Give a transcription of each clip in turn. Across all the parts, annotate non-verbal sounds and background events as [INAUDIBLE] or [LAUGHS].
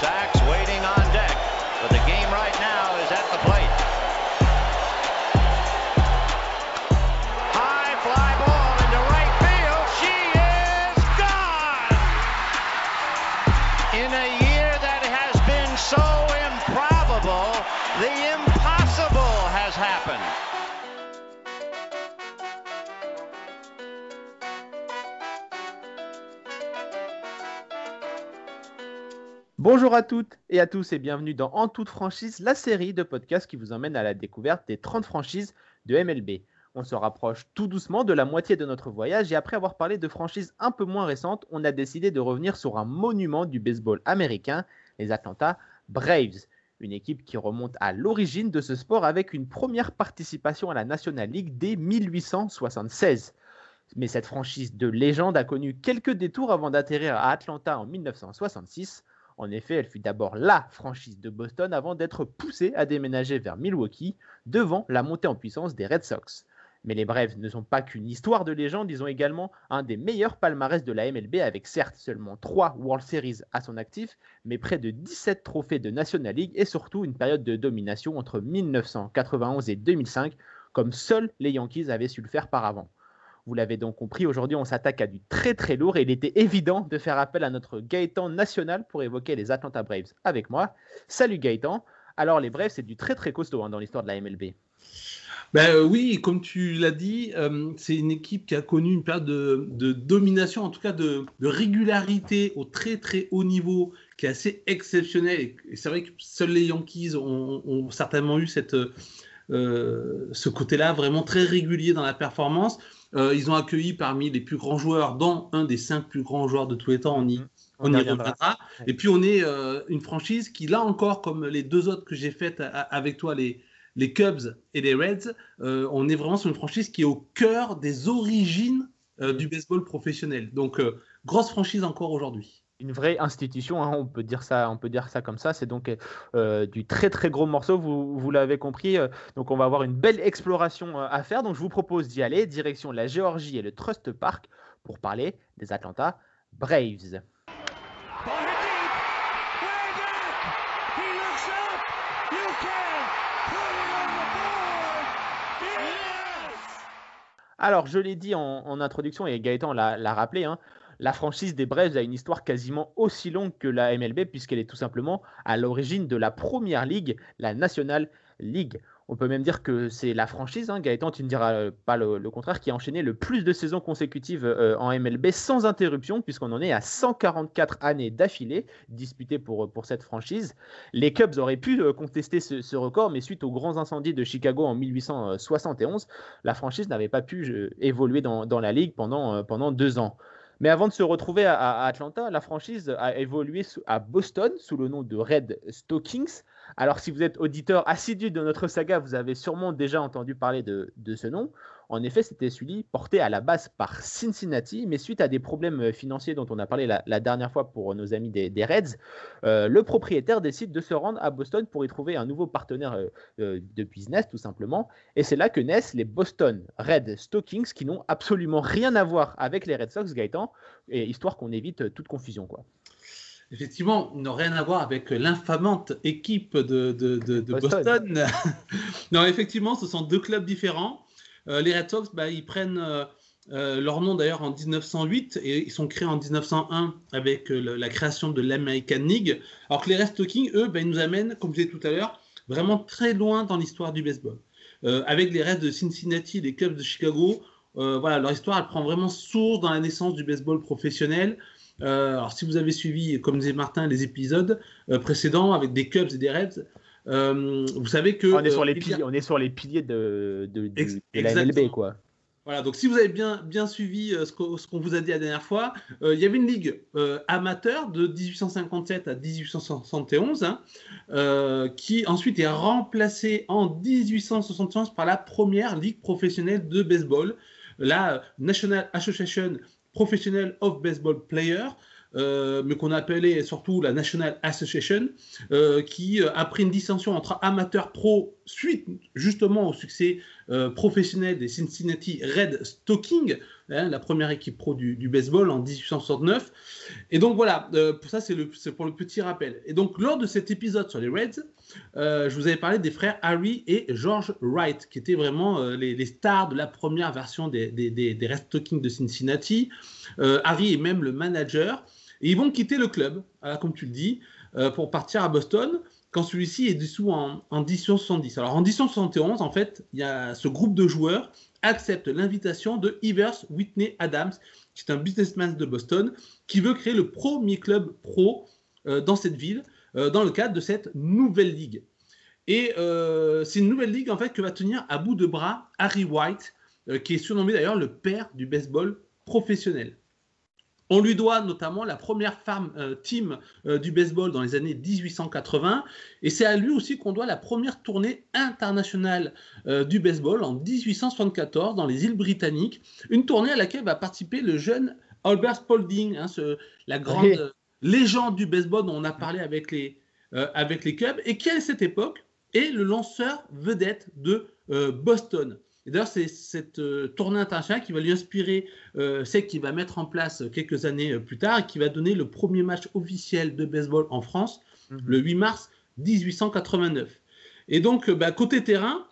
sacks. Way Bonjour à toutes et à tous et bienvenue dans En toute franchise, la série de podcasts qui vous emmène à la découverte des 30 franchises de MLB. On se rapproche tout doucement de la moitié de notre voyage et après avoir parlé de franchises un peu moins récentes, on a décidé de revenir sur un monument du baseball américain, les Atlanta Braves. Une équipe qui remonte à l'origine de ce sport avec une première participation à la National League dès 1876. Mais cette franchise de légende a connu quelques détours avant d'atterrir à Atlanta en 1966. En effet, elle fut d'abord la franchise de Boston avant d'être poussée à déménager vers Milwaukee devant la montée en puissance des Red Sox. Mais les Braves ne sont pas qu'une histoire de légende, ils ont également un des meilleurs palmarès de la MLB avec certes seulement 3 World Series à son actif, mais près de 17 trophées de National League et surtout une période de domination entre 1991 et 2005 comme seuls les Yankees avaient su le faire par avant. Vous l'avez donc compris, aujourd'hui on s'attaque à du très très lourd et il était évident de faire appel à notre Gaëtan national pour évoquer les Atlanta Braves avec moi. Salut Gaëtan. Alors les Braves c'est du très très costaud hein, dans l'histoire de la MLB. Ben euh, oui, comme tu l'as dit, euh, c'est une équipe qui a connu une période de, domination, en tout cas de, régularité au très très haut niveau, qui est assez exceptionnelle. Et, c'est vrai que seuls les Yankees ont, ont certainement eu cette, euh, ce côté-là vraiment très régulier dans la performance. Euh, ils ont accueilli parmi les plus grands joueurs, dont un des cinq plus grands joueurs de tous les temps, on y, on, on y reviendra. Et puis on est euh, une franchise qui, là encore, comme les deux autres que j'ai faites avec toi, les, les Cubs et les Reds, euh, on est vraiment sur une franchise qui est au cœur des origines euh, du baseball professionnel. Donc, euh, grosse franchise encore aujourd'hui une vraie institution, hein, on, peut dire ça, on peut dire ça comme ça. C'est donc euh, du très très gros morceau, vous, vous l'avez compris. Euh, donc on va avoir une belle exploration euh, à faire. Donc je vous propose d'y aller, direction la Géorgie et le Trust Park pour parler des Atlanta Braves. Alors, je l'ai dit en, en, introduction et Gaëtan l'a rappelé, hein, la franchise des Braves a une histoire quasiment aussi longue que la MLB puisqu'elle est tout simplement à l'origine de la première ligue, la National League. On peut même dire que c'est la franchise, hein, Gaëtan, tu ne diras euh, pas le, contraire, qui a enchaîné le plus de saisons consécutives euh, en MLB sans interruption, puisqu'on en est à 144 années d'affilée disputées pour, pour cette franchise. Les Cubs auraient pu euh, contester ce, record, mais suite aux grands incendies de Chicago en 1871, la franchise n'avait pas pu évoluer dans, la ligue pendant, pendant deux ans. Mais avant de se retrouver à, Atlanta, la franchise a évolué à Boston sous le nom de Red Stockings. Alors, si vous êtes auditeur assidu de notre saga, vous avez sûrement déjà entendu parler de ce nom. En effet, c'était celui porté à la base par Cincinnati, mais suite à des problèmes financiers dont on a parlé la, la dernière fois pour nos amis des, des Reds, euh, le propriétaire décide de se rendre à Boston pour y trouver un nouveau partenaire euh, euh, de business, tout simplement. Et c'est là que naissent les Boston Red Stockings, qui n'ont absolument rien à voir avec les Red Sox, Gaëtan, et histoire qu'on évite toute confusion, quoi effectivement, n'ont rien à voir avec l'infamante équipe de, de, de, de Boston. Boston. [LAUGHS] non, effectivement, ce sont deux clubs différents. Euh, les Red Sox, bah, ils prennent euh, euh, leur nom d'ailleurs en 1908 et ils sont créés en 1901 avec la création de l'American League. Alors que les Red Stockings, eux, bah, ils nous amènent, comme je disais tout à l'heure, vraiment très loin dans l'histoire du baseball. avec les Reds de Cincinnati, les Cubs de Chicago, voilà, leur histoire, elle prend vraiment source dans la naissance du baseball professionnel. Alors, si vous avez suivi, comme disait Martin, les épisodes précédents avec des Cubs et des Reds, euh, vous savez que. On est sur les piliers, on est sur les piliers de, de, de, de la MLB, quoi. Voilà, donc si vous avez bien, bien suivi euh, ce qu'on qu vous a dit la dernière fois, euh, il y avait une ligue euh, amateur de 1857 à 1871 hein, euh, qui ensuite est remplacée en 1871 par la première ligue professionnelle de baseball, la National Association Professional of Baseball Player. Euh, mais qu'on appelait surtout la National Association, euh, qui a pris une distinction entre amateurs pro suite justement au succès professionnel des Cincinnati Red Stocking, hein, la première équipe pro du, baseball en 1869. Et donc voilà, pour ça c'est pour le petit rappel. Et donc lors de cet épisode sur les Reds, je vous avais parlé des frères Harry et George Wright, qui étaient vraiment les, stars de la première version des, des Red Stocking de Cincinnati. Harry est même le manager. Et ils vont quitter le club, comme tu le dis, euh, pour partir à Boston quand celui-ci est dissous en, en 1870. Alors en 1871, en fait, il y a ce groupe de joueurs accepte l'invitation de Ivers Whitney Adams, qui est un businessman de Boston, qui veut créer le premier club pro euh, dans cette ville, euh, dans le cadre de cette nouvelle ligue. Et c'est une nouvelle ligue en fait que va tenir à bout de bras Harry White, qui est surnommé d'ailleurs le père du baseball professionnel. On lui doit notamment la première farm euh, team euh, du baseball dans les années 1880 et c'est à lui aussi qu'on doit la première tournée internationale euh, du baseball en 1874 dans les îles britanniques, une tournée à laquelle va participer le jeune Albert Spalding, hein, la grande légende du baseball dont on a parlé avec les, avec les Cubs. Et qui à cette époque est le lanceur vedette de Boston. Et d'ailleurs, c'est cette euh, tournée internationale qui va lui inspirer euh, celle qu'il va mettre en place quelques années euh, plus tard et qui va donner le premier match officiel de baseball en France mhm. le 8 mars 1889. Et donc, bah, côté terrain,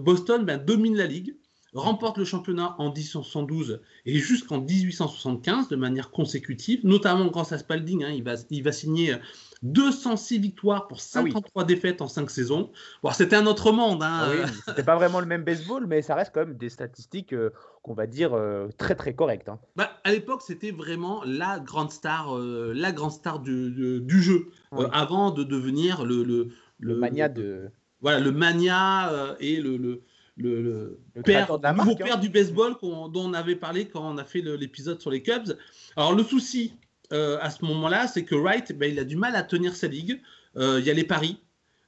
Boston bah, domine la ligue, remporte le championnat en 1872 et jusqu'en 1875 de manière consécutive, notamment grâce à Spalding. Hein, il, va, il va signer 206 victoires pour 53 ah défaites en 5 saisons. Bon, c'était un autre monde. Hein. Ah c'était pas vraiment le même baseball, mais ça reste quand même des statistiques euh, qu'on va dire euh, très très correctes. Hein. Bah, à l'époque, c'était vraiment la grande star, euh, la grande star du, du jeu, avant de devenir le, le, le, mania de. Voilà, le mania et le, le le, père, nouveau père hein. du baseball dont on avait parlé quand on a fait l'épisode sur les Cubs. Alors le souci, euh, à ce moment-là, c'est que Wright, ben, il a du mal à tenir sa ligue. Euh, il y a les paris,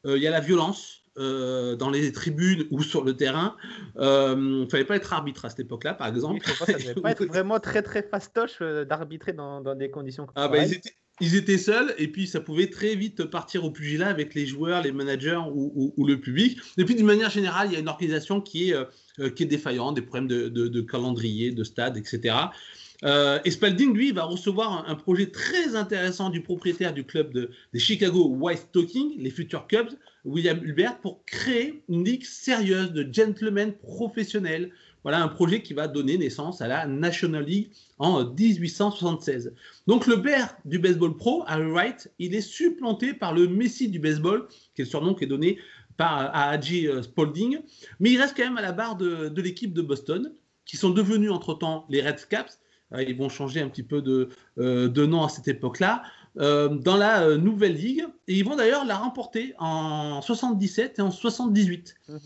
euh, il y a la violence. dans les tribunes ou sur le terrain, il ne fallait pas être arbitre à cette époque-là, par exemple. ça ne devait [LAUGHS] pas être vraiment très très fastoche d'arbitrer dans, des conditions comme ah, ben, ils, étaient, ils, étaient, seuls et puis ça pouvait très vite partir au pugilat avec les joueurs, les managers ou, le public. Et puis d'une manière générale, il y a une organisation qui est, est défaillante, des problèmes de, de calendrier, de stade, etc. Euh, et Spalding, lui, va recevoir un, projet très intéressant du propriétaire du club de, des Chicago White Talking, les futurs Cubs, William Hulbert, pour créer une ligue sérieuse de gentlemen professionnels. Voilà un projet qui va donner naissance à la National League en 1876. Donc le père du baseball pro, Harry Wright, il est supplanté par le Messi du baseball, qui est le surnom qui est donné à Haji euh, Spalding, mais il reste quand même à la barre de, l'équipe de Boston, qui sont devenus entre-temps les Red Caps, euh, ils vont changer un petit peu de, euh, de nom à cette époque-là. Euh, dans la nouvelle ligue et ils vont d'ailleurs la remporter en 77 et en 78. Mhm.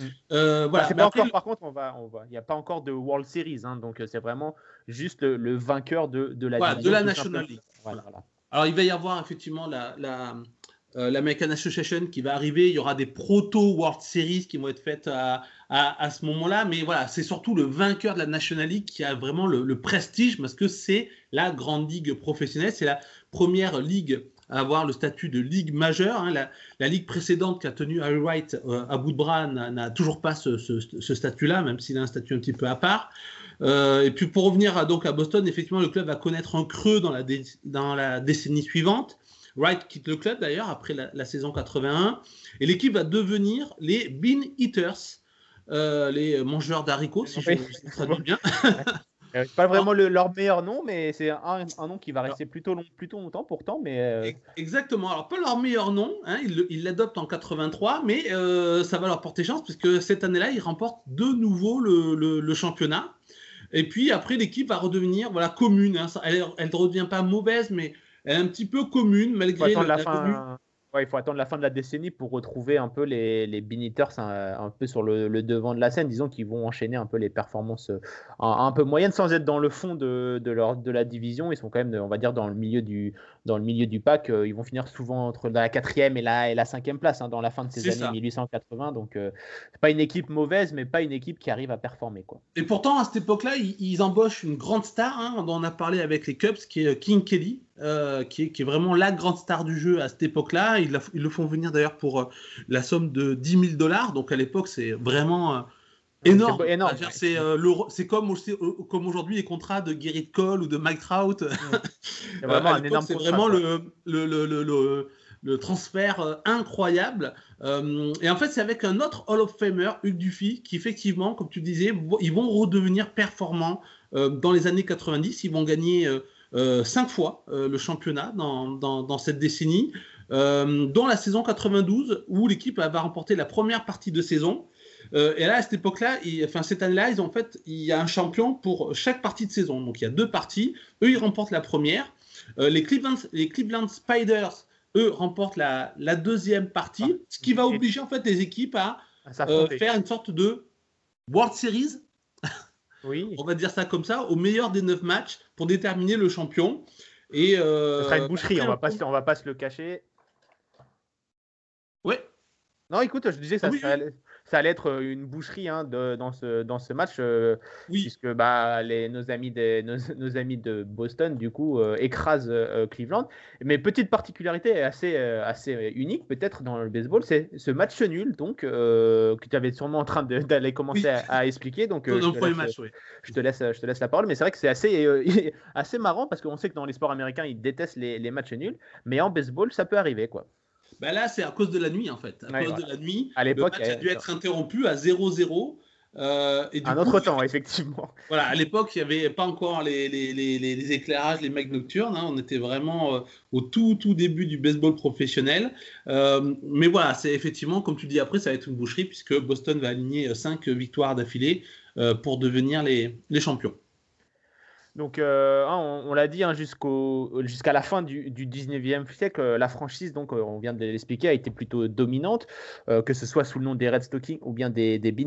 voilà. pas encore, par contre, on va, on va, il n'y a pas encore de World Series, hein, donc c'est vraiment juste le, vainqueur de, de la, de la National League. Alors il va y avoir effectivement la, la, euh, l'American Association qui va arriver. Il y aura des proto World Series qui vont être faites à, à, ce moment-là. Mais voilà, c'est surtout le vainqueur de la National League qui a vraiment le, prestige parce que c'est la grande ligue professionnelle. C'est la première ligue à avoir le statut de ligue majeure. Hein. La, ligue précédente qui a tenu Harry Wright euh, à bout de bras n'a toujours pas ce, statut-là, même s'il a un statut un petit peu à part. Euh, et puis pour revenir à, donc à Boston, effectivement, le club va connaître un creux dans la, dans la décennie suivante. Wright quitte le club d'ailleurs après la, saison 81 et l'équipe va devenir les Bean Eaters, euh, les mangeurs d'haricots, si je, traduis bien. [LAUGHS] Euh, pas vraiment leur meilleur nom, mais c'est un, nom qui va rester plutôt, long, plutôt longtemps pourtant. Mais euh, Exactement. Alors, pas leur meilleur nom, hein, ils l'adoptent en 83, mais ça va leur porter chance puisque cette année-là, ils remportent de nouveau le, championnat. Et puis après, l'équipe va redevenir voilà, commune. Hein. Elle ne redevient pas mauvaise, mais est un petit peu commune malgré la, fin... il faut attendre la fin de la décennie pour retrouver un peu les, les Biniters un, peu sur le, devant de la scène. Disons qu'ils vont enchaîner un peu les performances euh, un, peu moyennes sans être dans le fond de, de, leur, de la division. Ils sont quand même, on va dire, dans le milieu du, dans le milieu du pack. Euh, ils vont finir souvent entre la quatrième et la, et la cinquième place hein, dans la fin de ces années 1880. Donc, euh, c'est pas une équipe mauvaise, mais pas une équipe qui arrive à performer. Quoi. Et pourtant, à cette époque-là, ils, embauchent une grande star hein, dont on a parlé avec les Cubs, qui est King Kelly qui, est, vraiment la grande star du jeu à cette époque-là. Ils, le font venir d'ailleurs pour la somme de 10 000 dollars. Donc à l'époque, c'est vraiment énorme. C'est C'est comme, comme aujourd'hui les contrats de Gerrit Cole ou de Mike Trout. [LAUGHS] C'est vraiment un énorme C'est vraiment le, le, le, le, transfert incroyable. et en fait, c'est avec un autre Hall of Famer, Hugh Duffy, qui effectivement, comme tu disais, ils vont redevenir performants dans les années 90. Ils vont gagner cinq fois le championnat dans, dans, dans cette décennie. dont la saison 92 où l'équipe va remporter la première partie de saison euh, et là, à cette époque-là, enfin cette année-là, ils ont en fait, il y a un champion pour chaque partie de saison. Donc il y a deux parties. Eux, ils remportent la première. Euh, les, Cleveland, les Cleveland Spiders, eux, remportent la, la deuxième partie, ah. ce qui va obliger en fait les équipes à euh, faire une sorte de World Series. Oui. On va dire ça comme ça, au meilleur des neuf matchs pour déterminer le champion. Et euh, sera une boucherie, on va pas, on va pas se le cacher. Ouais. Non, écoute, je disais ça, oui, ça allait être une boucherie hein, de, dans, ce, dans ce match, oui. puisque bah, les, nos, amis des, nos, amis de Boston, du coup, écrasent Cleveland. Mais petite particularité assez, assez unique, peut-être, dans le baseball, c'est ce match nul, donc, que tu avais sûrement en train d'aller commencer à, expliquer. Donc, je, te laisse, match, oui. je, te laisse, je te laisse la parole. Mais c'est vrai que c'est assez, [LAUGHS] assez marrant, parce qu'on sait que dans les sports américains, ils détestent les, les matchs nuls, mais en baseball, ça peut arriver, quoi. Bah là, c'est à cause de la nuit, en fait. À cause de la nuit, à le match a dû être interrompu à 0-0. Euh, un autre temps, effectivement. [LAUGHS] Voilà, à l'époque, il n'y avait pas encore les, les, les, les, éclairages, les mecs nocturnes. Hein. on était vraiment euh, au tout, tout début du baseball professionnel. Euh, mais voilà, c'est effectivement, comme tu dis après, ça va être une boucherie puisque Boston va aligner 5 victoires d'affilée pour devenir les champions. Donc, euh, hein, on, l'a dit, hein, jusqu'à la fin du, du, 19e siècle, euh, la franchise, donc, euh, on vient de l'expliquer, a été plutôt dominante, que ce soit sous le nom des Red Stockings ou bien des, des Bean.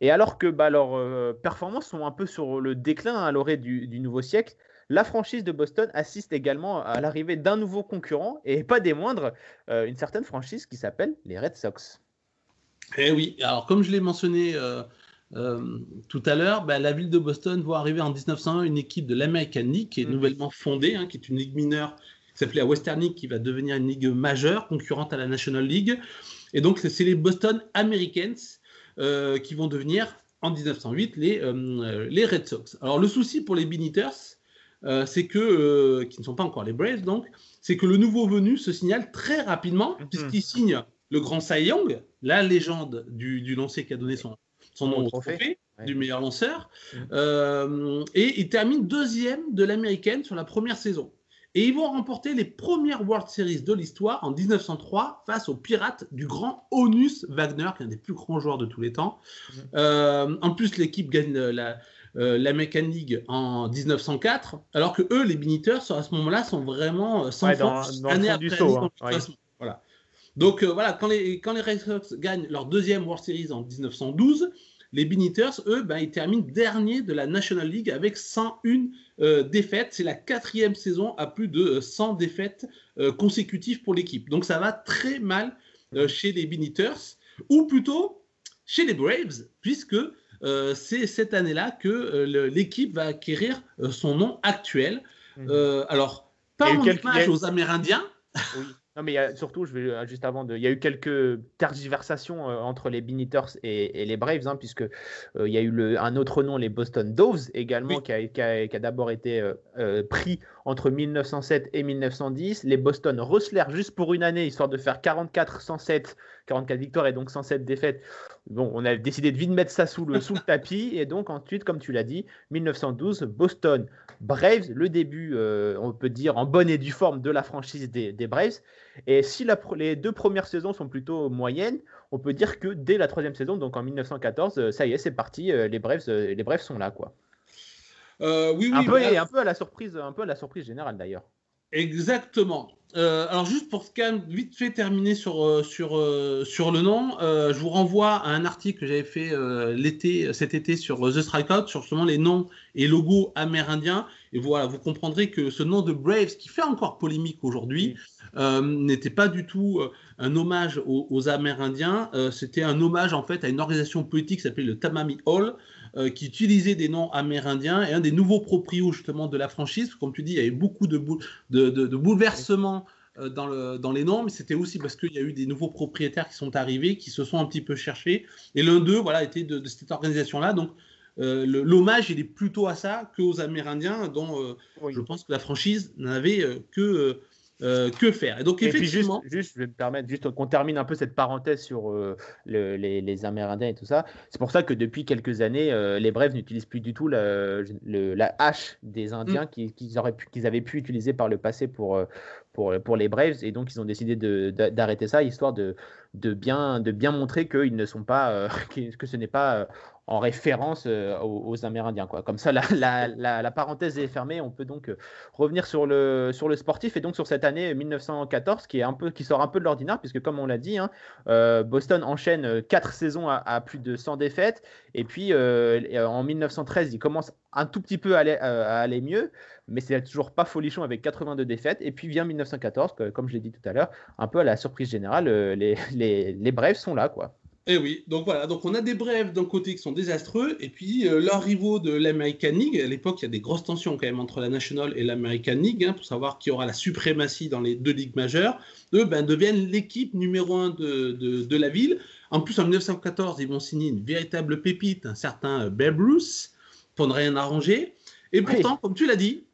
Et alors que bah, leurs performances sont un peu sur le déclin à l'orée du, du, nouveau siècle, la franchise de Boston assiste également à l'arrivée d'un nouveau concurrent, et pas des moindres, une certaine franchise qui s'appelle les Red Sox. Eh oui, alors comme je l'ai mentionné euh, tout à l'heure, bah, la ville de Boston voit arriver en 1901 une équipe de l'American League qui est mm. nouvellement fondée, hein, qui est une ligue mineure qui s'appelait la Western League, qui va devenir une ligue majeure, concurrente à la National League. Et donc, c'est les Boston Americans euh, qui vont devenir, en 1908, les, euh, les Red Sox. Alors, le souci pour les Bean c'est que, qui ne sont pas encore les Braves, donc, c'est que le nouveau venu se signale très rapidement, mm-hmm. puisqu'il signe le grand Cy Young, la légende du, du lancier qui a donné son, son nom au trophée, du meilleur lanceur. Mm. Euh, et il termine deuxième de l'américaine sur la première saison. Et ils vont remporter les premières World Series de l'histoire en 1903 face aux Pirates du grand Onus Wagner, qui est un des plus grands joueurs de tous les temps. Mm. Euh, en plus, l'équipe gagne la, euh, League en 1904, alors que eux, les Biniters, à ce moment-là, sont vraiment sans force, année après hein. Donc euh, voilà, quand les, quand les Red Sox gagnent leur deuxième World Series en 1912, les Bean eux, ben, ils terminent dernier de la National League avec 101 euh, défaites. C'est la quatrième saison à plus de 100 défaites euh, consécutives pour l'équipe. Donc ça va très mal chez les Bean ou plutôt chez les Braves, puisque c'est cette année-là que l'équipe va acquérir son nom actuel. Mhm. alors, pas en hommage aux Amérindiens. Oui. Non, mais surtout, je vais euh, juste avant de. Il y a eu quelques tergiversations euh, entre les Beaniters et, et, les Braves, hein, puisque euh, il y a eu le, un autre nom, les Boston Doves également, qui a, qui a, d'abord été pris entre 1907 et 1910. Les Boston Rustlers, juste pour une année, histoire de faire 44 107 44 victoires et donc 107 défaites. Bon, on a décidé de vite mettre ça sous le, sous le [LAUGHS] tapis. Et donc, ensuite, comme tu l'as dit, 1912, Boston Braves, le début, euh, on peut dire, en bonne et due forme de la franchise des, Braves. Et si la, les deux premières saisons sont plutôt moyennes, on peut dire que dès la troisième saison, donc en 1914, euh, ça y est, c'est parti, euh, les Braves, les Braves sont là, quoi. Oui, oui, un peu, et un peu à la surprise, un peu à la surprise générale d'ailleurs. Exactement. Euh, alors juste pour quand même vite fait terminer sur, euh, sur, euh, sur le nom, je vous renvoie à un article que j'avais fait l'été, cet été sur The Strikeout, sur justement les noms et logos amérindiens. Et voilà, vous comprendrez que ce nom de Braves, qui fait encore polémique aujourd'hui, euh, n'était pas du tout euh, un hommage aux, Amérindiens. Euh, c'était un hommage en fait à une organisation politique qui s'appelait le Tamami Hall, qui utilisait des noms amérindiens et un des nouveaux proprios justement de la franchise. Comme tu dis, il y avait beaucoup de, de, bouleversements. Dans, le, dans, les noms, mais c'était aussi parce qu'il y a eu des nouveaux propriétaires qui sont arrivés, qui se sont un petit peu cherchés. Et l'un d'eux, voilà, était de, cette organisation-là. Donc, l'hommage, il est plutôt à ça qu'aux Amérindiens, dont je pense que la franchise n'avait que euh, que faire? Et donc, effectivement. juste, je vais me permettre juste qu'on termine un peu cette parenthèse sur euh, les, Amérindiens et tout ça. C'est pour ça que depuis quelques années, euh, les Brèves n'utilisent plus du tout la, hache des Indiens mm. qu'ils avaient pu utiliser par le passé pour, pour, pour les Braves. Et donc, ils ont décidé d'arrêter ça, histoire de, de, bien, de bien montrer qu'ils ne sont pas, [LAUGHS] que ce n'est pas en référence euh, aux, Amérindiens. Quoi. Comme ça, la, parenthèse est fermée. On peut donc euh, revenir sur le, sportif et donc sur cette année 1914 qui, sort un peu de l'ordinaire, puisque comme on l'a dit, hein, euh, Boston enchaîne quatre saisons à, plus de 100 défaites. Et puis en 1913, il commence un tout petit peu à aller, à aller mieux, mais c'est toujours pas folichon avec 82 défaites. Et puis vient 1914, comme je l'ai dit tout à l'heure, un peu à la surprise générale, les, les, les Braves sont là. quoi. Et eh oui, donc voilà, donc on a des brèves d'un côté qui sont désastreux, et puis euh, leurs rivaux de l'American League, à l'époque il y a des grosses tensions quand même entre la National et l'American League, hein, pour savoir qui aura la suprématie dans les deux ligues majeures, eux ben, deviennent l'équipe numéro un de, de, la ville. En plus en 1914, ils vont signer une véritable pépite, un certain Babe Ruth, pour ne rien arranger. Et pourtant, comme tu l'as dit,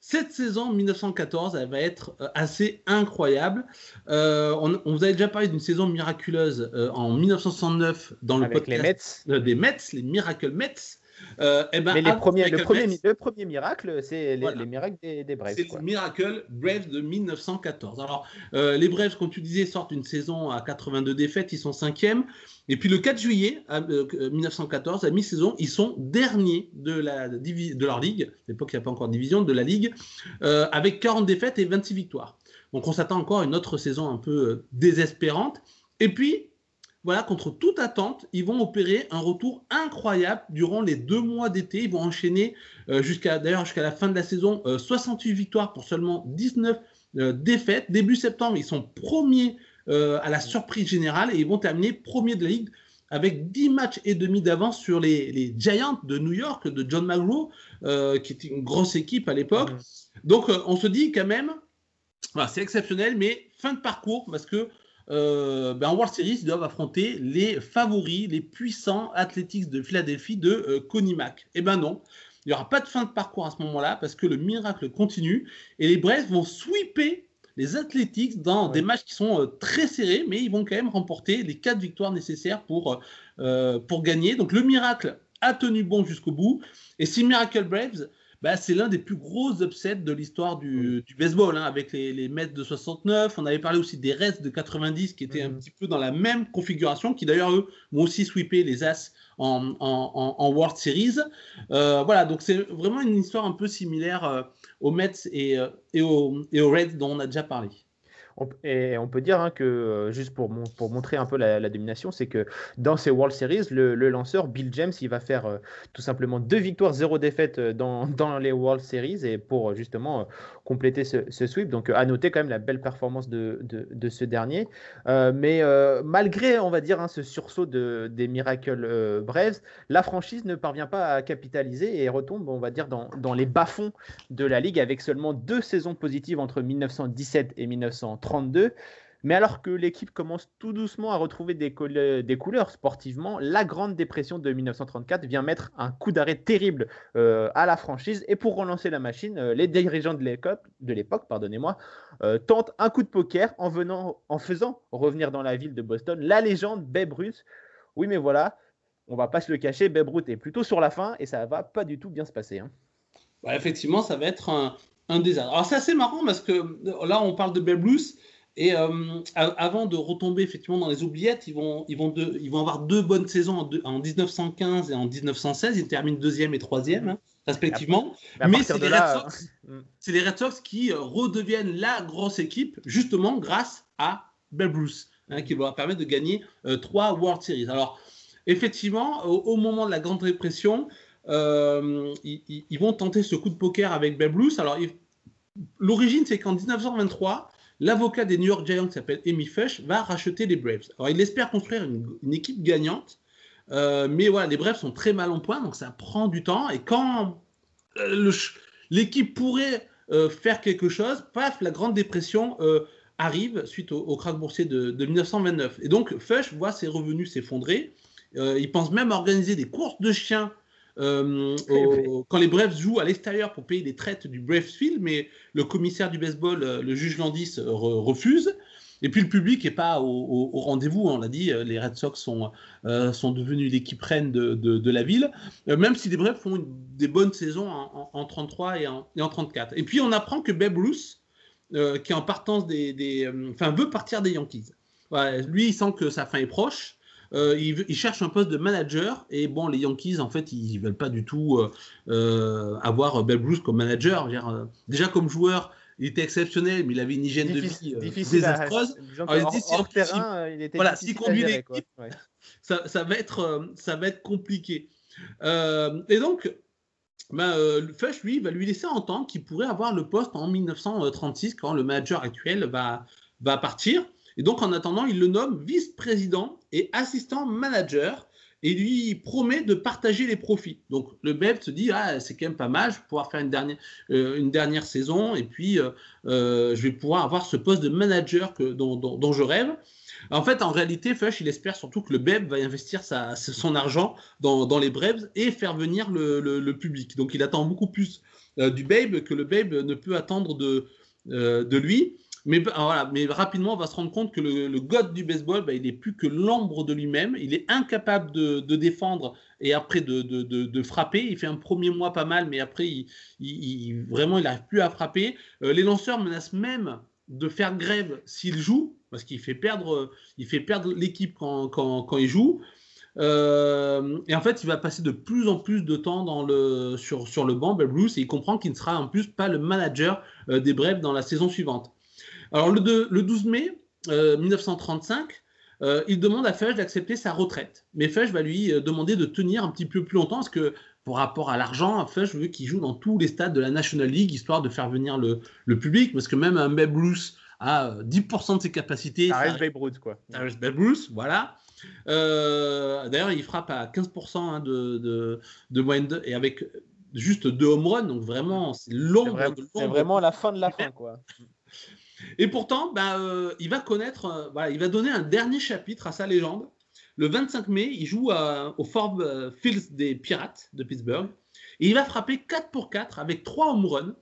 cette saison 1914, elle va être euh, assez incroyable. Euh, on, vous avait déjà parlé d'une saison miraculeuse euh, en 1969 dans le Avec podcast les Mets. des Mets, les Miracle Mets. Euh, eh ben, Mais les premiers, le, premier, le, premier, miracle, c'est les, miracles des, des Braves. C'est le Miracle Braves de 1914. Alors, euh, les Braves, comme tu disais, sortent une saison à 82 défaites, ils sont cinquièmes. Et puis le 4 juillet 1914, euh, à mi-saison, ils sont derniers de, la, de leur ligue. À l'époque, il n'y a pas encore de division, de la ligue, avec 40 défaites et 26 victoires. Donc on s'attend encore à une autre saison un peu désespérante. Et puis, voilà, contre toute attente, ils vont opérer un retour incroyable durant les deux mois d'été. Ils vont enchaîner euh, jusqu'à d'ailleurs jusqu'à la fin de la saison 68 euh, victoires pour seulement 19 euh, défaites. Début septembre, ils sont premiers à la surprise générale et ils vont terminer premiers de la ligue avec 10 matchs et demi d'avance sur les, Giants de New York de John McGraw, qui était une grosse équipe à l'époque. Donc on se dit quand même, voilà, c'est exceptionnel, mais fin de parcours parce que euh, ben, en World Series, ils doivent affronter les favoris, les puissants Athletics de Philadelphie de euh, Connie Mack. Eh ben non, il n'y aura pas de fin de parcours à ce moment-là parce que le miracle continue et les Braves vont sweeper les Athletics dans des matchs qui sont euh, très serrés, mais ils vont quand même remporter les quatre victoires nécessaires pour, pour gagner. Donc le miracle a tenu bon jusqu'au bout. Et si Miracle Braves bah, c'est l'un des plus gros upsets de l'histoire du, baseball, hein, avec les, les, Mets de 69. On avait parlé aussi des Reds de 90 qui étaient un mhm. petit peu dans la même configuration, qui d'ailleurs, eux, vont aussi sweeper les As en, en, World Series. Euh, voilà, donc c'est vraiment une histoire un peu similaire euh, aux Mets et, euh, et, aux, et aux Reds dont on a déjà parlé et on peut dire hein, que, euh, juste pour, pour montrer un peu la, domination, c'est que dans ces World Series, le, lanceur Bill James, il va faire euh, tout simplement deux victoires, zéro défaite euh, dans, [LAUGHS] dans, les World Series et pour justement compléter ce, sweep. Donc à noter quand même la belle performance de, de, ce dernier. mais malgré, on va dire, hein, ce sursaut de, des Miracle Braves, la franchise ne parvient pas à capitaliser et retombe, on va dire, dans, dans les bas-fonds de la ligue avec seulement deux saisons positives entre 1917 et 1930 32. Mais alors que l'équipe commence tout doucement à retrouver des, couleurs sportivement, la Grande Dépression de 1934 vient mettre un coup d'arrêt terrible euh, à la franchise. Et pour relancer la machine, euh, les dirigeants de l'époque pardonnez-moi, euh, tentent un coup de poker en, venant, en faisant revenir dans la ville de Boston la légende Babe Ruth. Oui, mais voilà, on va pas se le cacher, Babe Ruth est plutôt sur la fin et ça va pas du tout bien se passer. Hein. Bah, effectivement, ça va être un, un désastre. Alors c'est assez marrant parce que là on parle de Babe Ruth et euh, avant de retomber effectivement dans les oubliettes, ils vont, ils vont, ils vont avoir deux bonnes saisons en, 1915 et en 1916. Ils terminent deuxième et troisième hein, respectivement. Mais c'est les, là... Euh, les, Red Sox qui euh, redeviennent la grosse équipe justement grâce à Babe Ruth, hein, qui leur permettre de gagner trois World Series. Alors effectivement, au, moment de la Grande Répression, ils, vont tenter ce coup de poker avec Babe Ruth. Alors, l'origine, c'est qu'en 1923, l'avocat des New York Giants, qui s'appelle Amy Fush, va racheter les Braves. Alors, il espère construire une, équipe gagnante, mais voilà, les Braves sont très mal en point, donc ça prend du temps. Et quand l'équipe pourrait faire quelque chose, paf, la Grande Dépression arrive suite au, krach boursier de, 1929. Et donc, Fush voit ses revenus s'effondrer. Euh, il pense même organiser des courses de chiens euh, quand les Braves jouent à l'extérieur pour payer les traites du Braves Field, mais le commissaire du baseball, euh, le juge Landis, refuse. Et puis le public n'est pas au, rendez-vous, on l'a dit, les Red Sox sont, sont devenus l'équipe reine de, de, la ville, même si les Braves font des bonnes saisons en, en, 33 et en, et en 34. Et puis on apprend que Babe Ruth, euh, qui en partance des, euh, enfin veut partir des Yankees. lui, il sent que sa fin est proche. Euh, il, cherche un poste de manager et bon, les Yankees en fait, ils, veulent pas du tout avoir Babe Ruth comme manager. déjà comme joueur, il était exceptionnel, mais il avait une hygiène de vie désastreuse. Alors, il hors, terrain, il était voilà, s'il conduit l'équipe, ça, ça, va être, ça va être compliqué. et donc, ben, euh, Fush, lui, va lui laisser entendre qu'il pourrait avoir le poste en 1936 quand le manager actuel va, va partir. Et donc, en attendant, il le nomme vice-président et assistant manager et lui promet de partager les profits. Donc, le BEP se dit, ah, c'est quand même pas mal, je vais pouvoir faire une dernière, euh, une dernière saison et puis euh, je vais pouvoir avoir ce poste de manager que, dont, je rêve. En fait, en réalité, Fush, il espère surtout que le BEB va investir son argent dans, les Braves et faire venir le, public. Donc, il attend beaucoup plus euh, du Babe que le Babe ne peut attendre de, euh, lui. Mais, voilà, mais rapidement, on va se rendre compte que le, god du baseball, bah, il n'est plus que l'ombre de lui-même. Il est incapable de, défendre et après de, frapper. Il fait un premier mois pas mal, mais après, vraiment, il n'arrive plus à frapper. Euh, les lanceurs menacent même de faire grève s'il joue parce qu'il fait perdre, il fait perdre l'équipe quand, il joue. Euh, et en fait, il va passer de plus en plus de temps sur, le banc, Babe Ruth, et il comprend qu'il ne sera en plus pas le manager euh, des Braves dans la saison suivante. Alors, le, le 12 mai 1935, euh, il demande à Fudge d'accepter sa retraite. Mais Fudge va lui demander de tenir un petit peu plus longtemps, parce que pour rapport à l'argent, Fudge veut qu'il joue dans tous les stades de la National League, histoire de faire venir le, le public, parce que même un Babe Ruth à 10% de ses capacités. Ça reste Babe Ruth, quoi. Ça reste Babe Ruth, voilà. Euh, d'ailleurs, il frappe à 15% hein, de, de, de moyenne de, et avec juste deux home runs, donc vraiment, c'est l'ombre C'est vraiment la fin de la fin, quoi. Et pourtant, bah, euh, il va connaître, euh, il va donner un dernier chapitre à sa légende. Le 25 mai, il joue au Forbes Fields des Pirates de Pittsburgh. Et il va frapper 4 pour 4 avec 3 home runs,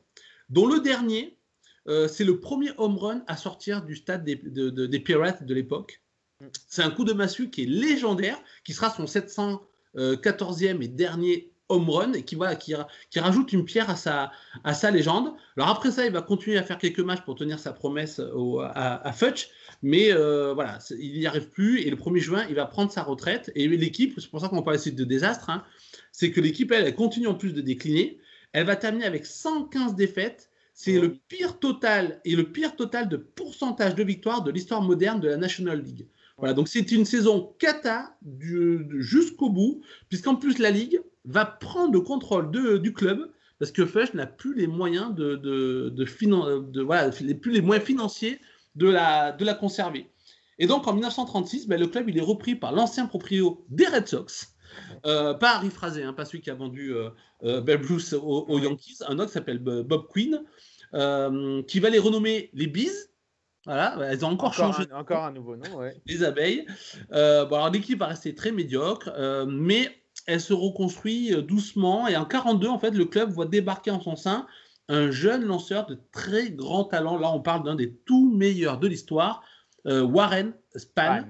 dont le dernier, euh, c'est le premier home run à sortir du stade des, Pirates de l'époque. C'est un coup de massue qui est légendaire, qui sera son 714e et dernier home run et qui, qui, rajoute une pierre à sa, à sa légende. Alors après ça, il va continuer à faire quelques matchs pour tenir sa promesse à, Futch, mais euh, voilà, il n'y arrive plus et le 1er juin, il va prendre sa retraite et l'équipe, c'est pour ça qu'on parle ici de désastre, hein, c'est que l'équipe, elle, elle continue en plus de décliner. Elle va terminer avec 115 défaites c'est le pire total et le pire total de pourcentage de victoires de l'histoire moderne de la National League. Voilà, donc c'est une saison cata jusqu'au bout, puisqu'en plus la Ligue va prendre le contrôle du club parce que Fush n'a plus les moyens de, de, de, voilà, plus les moyens financiers de la, de la conserver. Et donc en 1936, ben, le club il est repris par l'ancien proprio des Red Sox, euh, pas Harry Frazé, hein, pas celui qui a vendu euh, euh Babe Ruth aux, Yankees, un autre qui s'appelle Bob Quinn, euh, qui va les renommer les Bees. Voilà, elles ont encore, changé. encore un nouveau nom, Les abeilles. Euh, bon, alors l'équipe va rester très médiocre, euh, mais elle se reconstruit doucement. Et en 42, en fait, le club voit débarquer en son sein un jeune lanceur de très grand talent. Là, on parle d'un des tout meilleurs de l'histoire, Warren Span.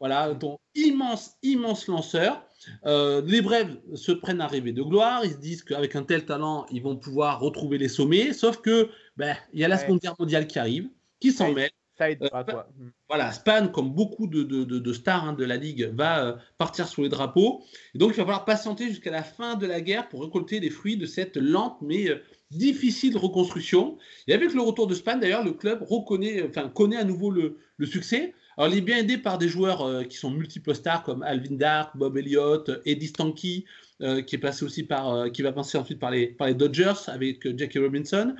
Voilà, ton immense, immense lanceur. Euh, les Brèves se prennent à rêver de gloire. Ils se disent qu'avec un tel talent, ils vont pouvoir retrouver les sommets. Sauf que ben, il y a la Seconde Guerre mondiale qui arrive, qui s'en mêle. Ça aide pas, quoi. Euh, voilà, Span, comme beaucoup de, stars hein, de la Ligue, va euh, partir sous les drapeaux. Et donc, il va falloir patienter jusqu'à la fin de la guerre pour récolter les fruits de cette lente mais difficile reconstruction. Et avec le retour de Span, d'ailleurs, le club reconnaît, enfin, connaît à nouveau le, succès. Alors, il est bien aidé par des joueurs qui sont multiples stars comme Alvin Dark, Bob Elliott, Eddie Stanky, qui est passé aussi par, qui va passer ensuite par les, par les Dodgers avec Jackie Robinson.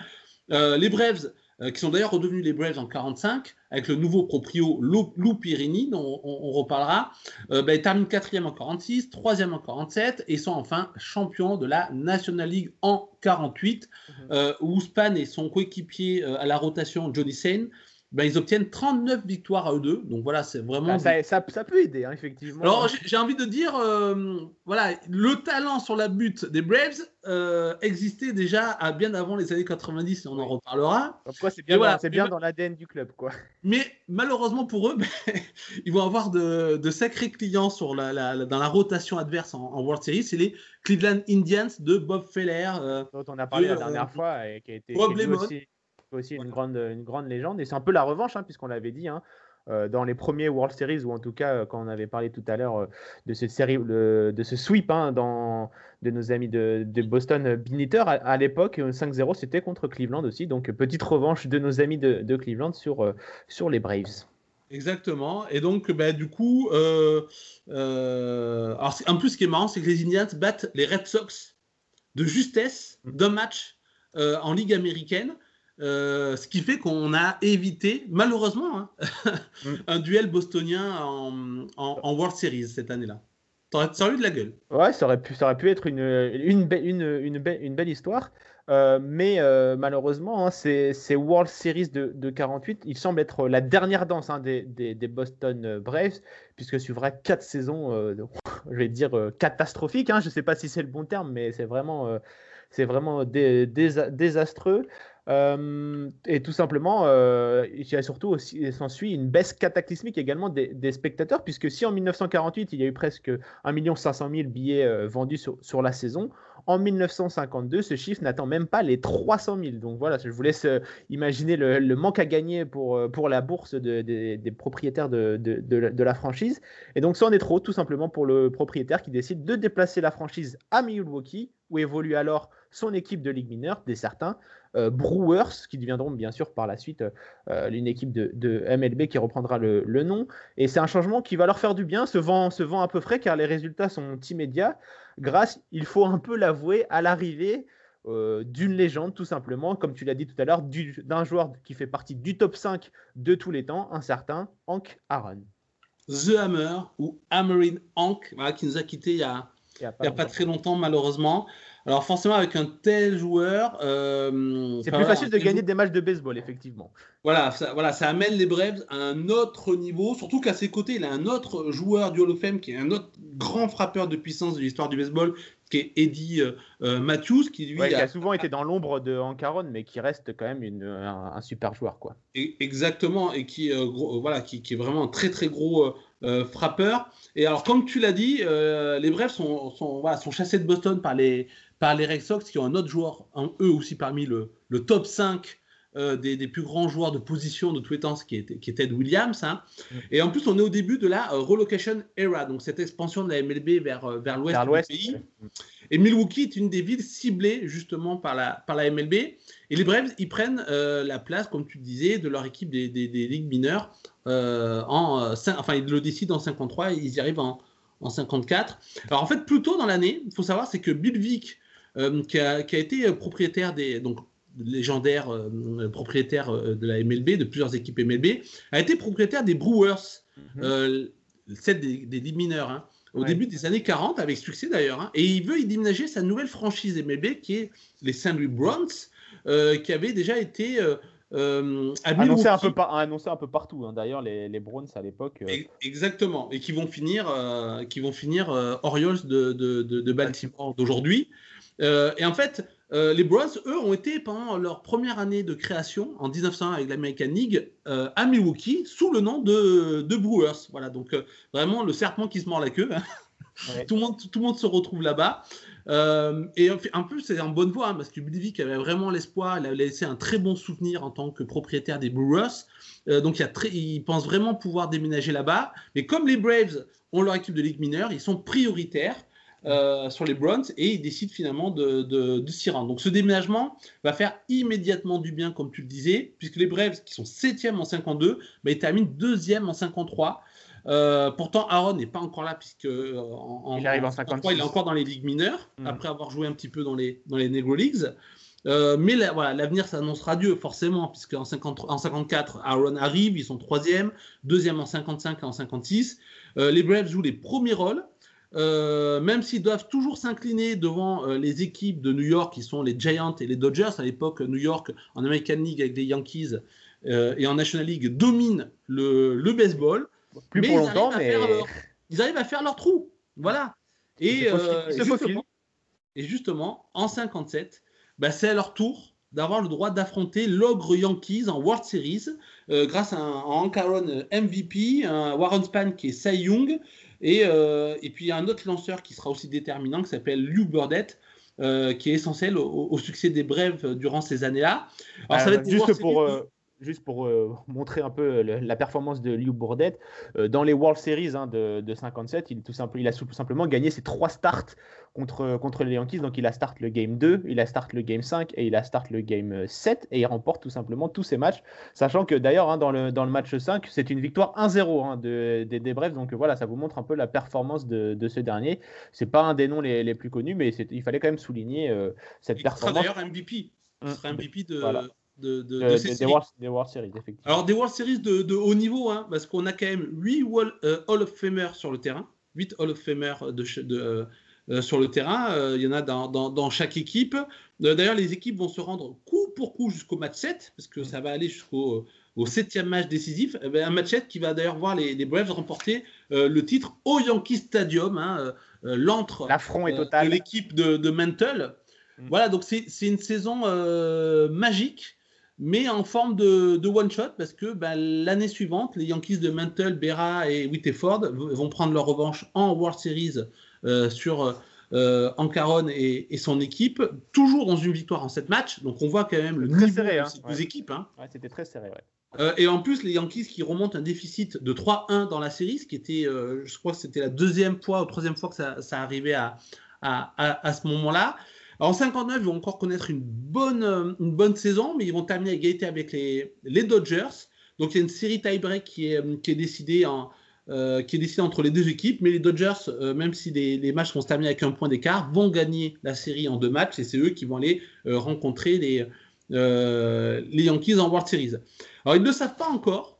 les Braves, euh, qui sont d'ailleurs redevenus les Braves en 45, avec le nouveau proprio Lou, Pirini, dont on, reparlera. Euh, ben, ils terminent quatrième en 46, troisième en 47, et sont enfin champions de la National League en 48, mhm. euh, où Span et son coéquipier à la rotation, Johnny Sane, ben, ils obtiennent 39 victoires à eux deux. Donc voilà, c'est vraiment. Ça, ça, peut aider, hein, effectivement. Alors j'ai envie de dire, euh, voilà, le talent sur la butte des Braves euh, existait déjà à bien avant les années 90, et on en reparlera. Pourquoi c'est bien, voilà, bien dans l'ADN du club, quoi. Mais malheureusement pour eux, [LAUGHS] ben, ils vont avoir de, sacrés clients sur la, dans la rotation adverse en, World Series. C'est les Cleveland Indians de Bob Feller. Euh, dont on a parlé la dernière fois et qui a été. Bob aussi une grande, une grande légende. Et c'est un peu la revanche, hein, puisqu'on l'avait dit. Hein, euh, dans les premiers World Series, ou en tout cas euh, quand on avait parlé tout à l'heure euh, de cette série, de ce sweep hein, dans, de nos amis de, Boston Biniter, à, l'époque, 5-0, c'était contre Cleveland aussi. Donc petite revanche de nos amis de, Cleveland sur, sur les Braves. Exactement. Et donc, bah, du coup, alors, en plus, ce qui est marrant, c'est que les Indians battent les Red Sox de justesse d'un match en Ligue américaine. Euh, ce qui fait qu'on a évité, malheureusement, hein, [LAUGHS] mm. un duel bostonien en, en, World Series cette année-là. Ça aurait eu de la gueule. Ouais, ça aurait pu, ça aurait pu être une, une, une, une, une belle histoire. Euh, mais euh, malheureusement, hein, ces, World Series de, de, 48, il semble être la dernière danse hein, des, des, Boston Braves, puisque suivra quatre saisons, [LAUGHS] je vais dire, catastrophiques. je ne sais pas si c'est le bon terme, mais c'est vraiment, c'est vraiment désastreux. Euh, et tout simplement, euh, il y a surtout aussi, s'ensuit une baisse cataclysmique également des, spectateurs, puisque si en 1948 il y a eu presque 1 500 000 billets euh, vendus sur, sur, la saison, en 1952 ce chiffre n'atteint même pas les 300 000. Donc voilà, je vous laisse imaginer le, manque à gagner pour, pour la bourse des propriétaires de, de, de, la franchise. Et donc ça en est trop, tout simplement pour le propriétaire qui décide de déplacer la franchise à Milwaukee, où évolue alors son équipe de Ligue mineure, des certains euh, Brewers, qui deviendront bien sûr par la suite euh, une équipe de, MLB qui reprendra le, nom. Et c'est un changement qui va leur faire du bien, ce vent, ce vent un peu frais, car les résultats sont immédiats, grâce, il faut un peu l'avouer, à l'arrivée euh, d'une légende, tout simplement, comme tu l'as dit tout à l'heure, d'un joueur qui fait partie du top 5 de tous les temps, un certain Hank Aaron. The Hammer, ou Hammering Hank, qui nous a quittés il n'y a, a, pas très longtemps, malheureusement. Alors forcément, avec un tel joueur, euh, c'est plus facile de gagner des matchs de baseball, effectivement. Voilà, ça, voilà, ça amène les Braves à un autre niveau. Surtout qu'à ses côtés, il a un autre joueur du Hall of Fame qui est un autre grand frappeur de puissance de l'histoire du baseball, qui est Eddie euh, euh, Matthews, qui lui a... souvent été dans l'ombre de Hankaron, mais qui reste quand même une, un, super joueur, quoi. exactement, et qui, voilà, qui, qui, est vraiment un très très gros frappeur. Et alors, comme tu l'as dit, les Braves sont, sont, voilà, sont chassés de Boston par les par les Red Sox qui ont un autre joueur, eux aussi parmi le, top 5 euh, des, plus grands joueurs de position de tous les temps, qui est, qui Ted Williams. Hein. Et en plus, on est au début de la euh, relocation era, donc cette expansion de la MLB vers, euh, vers l'ouest du pays. Et Milwaukee est une des villes ciblées justement par la, par la MLB. Et les Braves, ils prennent la place, comme tu disais, de leur équipe des, des, ligues mineures. en, enfin, ils le décident en 53 et ils y arrivent en, en 54. Alors en fait, plus tôt dans l'année, il faut savoir, c'est que Bill Vick euh, qui a, été propriétaire des donc légendaire euh, propriétaire euh, de la MLB, de plusieurs équipes MLB, a été propriétaire des Brewers, mm des, des mineurs, hein, au début des années 40, avec succès d'ailleurs. Hein. et il veut y déménager sa nouvelle franchise MLB, qui est les St. Louis Browns, qui avait déjà été annoncé, un peu annoncé un peu partout. Hein. D'ailleurs, les, les, Browns à l'époque. Exactement, et qui vont finir, qui vont finir Orioles de, de, de Baltimore d'aujourd'hui. Euh, et en fait, euh, les Browns, eux, ont été pendant leur première année de création, en 1901 avec l'American League, euh, à Milwaukee, sous le nom de, de Brewers. Voilà, donc vraiment le serpent qui se mord la queue. Hein. [LAUGHS] tout, le monde, tout le monde se retrouve là-bas. et en plus, c'est en bonne voie, hein, parce que Budivik avait vraiment l'espoir, il a laissé un très bon souvenir en tant que propriétaire des Brewers. donc, il, très, il, pense vraiment pouvoir déménager là-bas. Mais comme les Braves ont leur équipe de Ligue mineure, ils sont prioritaires. Euh, sur les Browns et il décide finalement de, de, s'y rendre. Donc ce déménagement va faire immédiatement du bien, comme tu le disais, puisque les Braves, qui sont 7e en 52, bah, ils terminent deuxième en 53. Euh, pourtant, Aaron n'est pas encore là, puisque euh, en, il arrive en 53, il est encore dans les ligues mineures, mm. après avoir joué un petit peu dans les, dans les Negro Leagues. mais voilà, l'avenir s'annoncera Dieu, forcément, puisque en, 54, Aaron arrive, ils sont troisième, deuxième en 55 et en 56. les Braves jouent les premiers rôles, euh, même s'ils doivent toujours s'incliner devant euh, les équipes de New York qui sont les Giants et les Dodgers, à l'époque New York en American League avec les Yankees euh, et en National League domine le, baseball. Plus mais pour ils longtemps, mais ils arrivent à faire leur trou. Voilà. Et, justement, et justement, en 57, bah, c'est à leur tour d'avoir le droit d'affronter l'ogre Yankees en World Series grâce à un, un Hank Aaron MVP, un Warren Span qui est Cy Young, euh, et, puis il y a un autre lanceur qui sera aussi déterminant qui s'appelle Liu Burdett. Euh, qui est essentiel au, succès des brèves durant ces années-là. Alors, ça va être juste pour, juste pour euh, [LAUGHS] montrer un peu la performance de Liu Bourdette, euh, dans les World Series hein, de, de, 57, il, tout simple, il a tout simplement gagné ses trois starts contre, contre les Yankees. Donc il a start le game 2, il a start le game 5 et il a start le game 7 et il remporte tout simplement tous ses matchs. Sachant que d'ailleurs, hein, dans, le, dans le match 5, c'est une victoire 1-0 hein, de, des Braves. Donc voilà, ça vous montre un peu la performance de, de ce dernier. C'est pas un des noms les, les plus connus, mais il fallait quand même souligner euh, cette performance. d'ailleurs MVP. Il sera MVP de de, de, ces des, World, Series, effectivement. Alors, des World Series de, haut niveau, hein, parce qu'on a quand même 8 euh, Hall of Famer sur le terrain. 8 Hall of Famer de, euh, euh, sur le terrain. Il y en a dans, dans, chaque équipe. D'ailleurs, les équipes vont se rendre coup pour coup jusqu'au match 7, parce que ça va aller jusqu'au au septième match décisif. Eh ben, un match 7 qui va d'ailleurs voir les, les, Braves remporter le titre au Yankee Stadium, hein, l'antre de l'équipe de, de Mantle. Mm. Voilà, donc c'est une saison magique mais en forme de, one-shot parce que bah, l'année suivante, les Yankees de Mantle, Berra et Whiteford vont prendre leur revanche en World Series euh, sur euh, Ancaron et, son équipe, toujours dans une victoire en 7 matchs. Donc on voit quand même le niveau serré, hein, de ces deux équipes. Hein. C'était très serré, euh, et en plus, les Yankees qui remontent un déficit de 3-1 dans la série, ce qui était, euh, je crois que c'était la deuxième fois ou troisième fois que ça, ça arrivait à, à, à, à ce moment-là en 59, ils vont encore connaître une bonne, euh, une bonne saison, mais ils vont terminer à égalité avec les, les Dodgers. Donc il y a une série tie-break qui est, euh, qui est décidée en, euh, qui est décidé entre les deux équipes, mais les Dodgers, même si les, les, matchs vont se terminer avec un point d'écart, vont gagner la série en deux matchs et c'est eux qui vont aller rencontrer les, les Yankees en World Series. Alors ils ne le savent pas encore,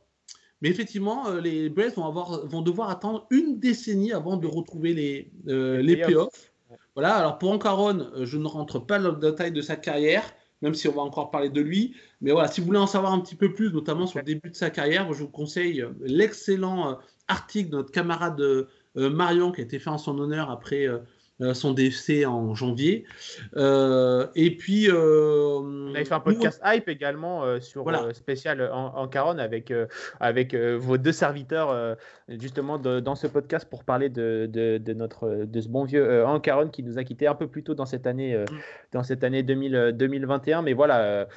mais effectivement, les Braves vont, avoir, vont devoir attendre une décennie avant de retrouver les, les playoffs. Voilà, alors pour Ancaron, euh, je ne rentre pas dans le détail de sa carrière, même si on va encore parler de lui. Mais voilà, si vous voulez en savoir un petit peu plus, notamment sur le début de sa carrière, je vous conseille euh, l'excellent euh, article de notre camarade Marion qui a été fait en son honneur après son décès en janvier. Euh, et puis. Euh, on avait fait un podcast hype également sur spécial en, en, Caronne avec, avec vos deux serviteurs, justement, dans ce podcast pour parler de, de, notre, de ce bon vieux en Caronne qui nous a quitté un peu plus tôt dans cette année, mm. dans cette année 2000, 2021. Mais voilà.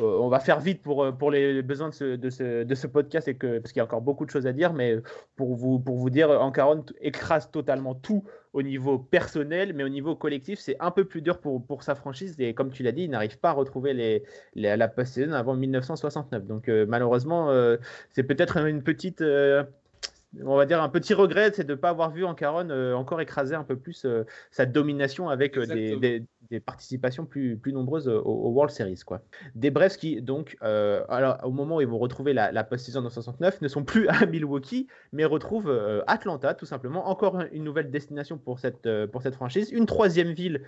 on va faire vite pour, pour les besoins de ce, de ce, de ce podcast et que, parce qu'il y a encore beaucoup de choses à dire, mais pour vous, pour vous dire, en Caronne écrase totalement tout au niveau personnel, mais au niveau collectif, c'est un peu plus dur pour, pour sa franchise. Et comme tu l'as dit, il n'arrive pas à retrouver les, la post-saison avant 1969. Donc euh, malheureusement, euh, c'est peut-être une petite euh, on va dire un petit regret, c'est de ne pas avoir vu en Caron encore écraser un peu plus sa domination avec des, des, participations plus, plus nombreuses au, World Series. Quoi. Des Braves qui, donc, alors, au moment où ils vont retrouver la, post-saison en 69, ne sont plus à Milwaukee, mais retrouvent Atlanta, tout simplement. Encore une nouvelle destination pour cette, pour cette franchise, une troisième ville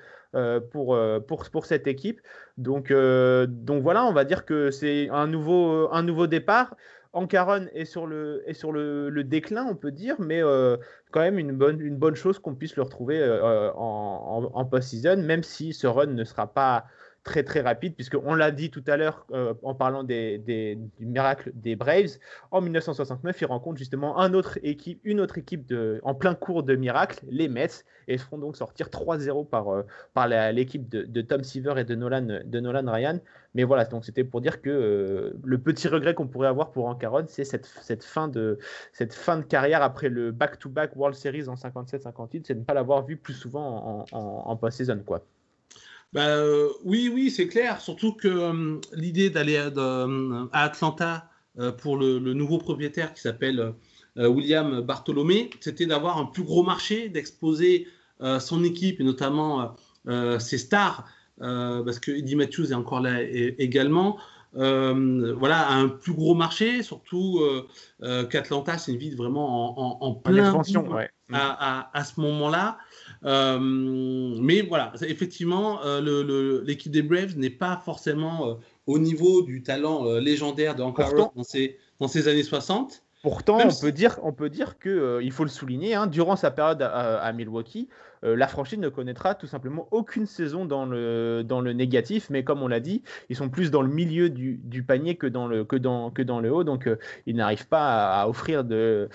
pour, pour, pour cette équipe. Donc, donc voilà, on va dire que c'est un nouveau, un nouveau départ. Ancaron est sur le, sur le, déclin, on peut dire, mais euh, quand même une bonne, une bonne chose qu'on puisse le retrouver euh, en, en, post-season, même si ce run ne sera pas très très rapide, puisqu'on l'a dit tout à l'heure euh, en parlant du miracle des Braves. En 1969, ils rencontrent justement une autre équipe en plein cours de miracle, les Mets, et ils feront donc sortir 3-0 par, euh, l'équipe de, Tom Seaver et de Nolan, Ryan. Mais voilà, donc c'était pour dire que euh, le petit regret qu'on pourrait avoir pour Ancaron, c'est cette, fin de, cette fin de carrière après le back-to-back World Series en 57-58, c'est de ne pas l'avoir vu plus souvent en, en, en post-season. quoi. Bah, euh, oui, oui, c'est clair. Surtout que euh, l'idée d'aller à, Atlanta euh, pour le, nouveau propriétaire qui s'appelle William Bartholomé, c'était d'avoir un plus gros marché, d'exposer son équipe et notamment ses stars, parce que Eddie Matthews est encore là également. voilà, un plus gros marché, surtout qu'Atlanta, c'est une ville vraiment en, en, pleine expansion à, à, ce moment-là. Euh, mais voilà, effectivement, euh, l'équipe des Braves n'est pas forcément euh, au niveau du talent légendaire de Hank dans ces, dans ces années 60. Pourtant, on, peut dire, on peut dire que, il faut le souligner, hein, durant sa période à Milwaukee, euh, la franchise ne connaîtra tout simplement aucune saison dans le, dans le négatif, mais comme on l'a dit, ils sont plus dans le milieu du, panier que dans le, que dans, que dans le haut, donc euh, ils n'arrivent pas à, offrir de,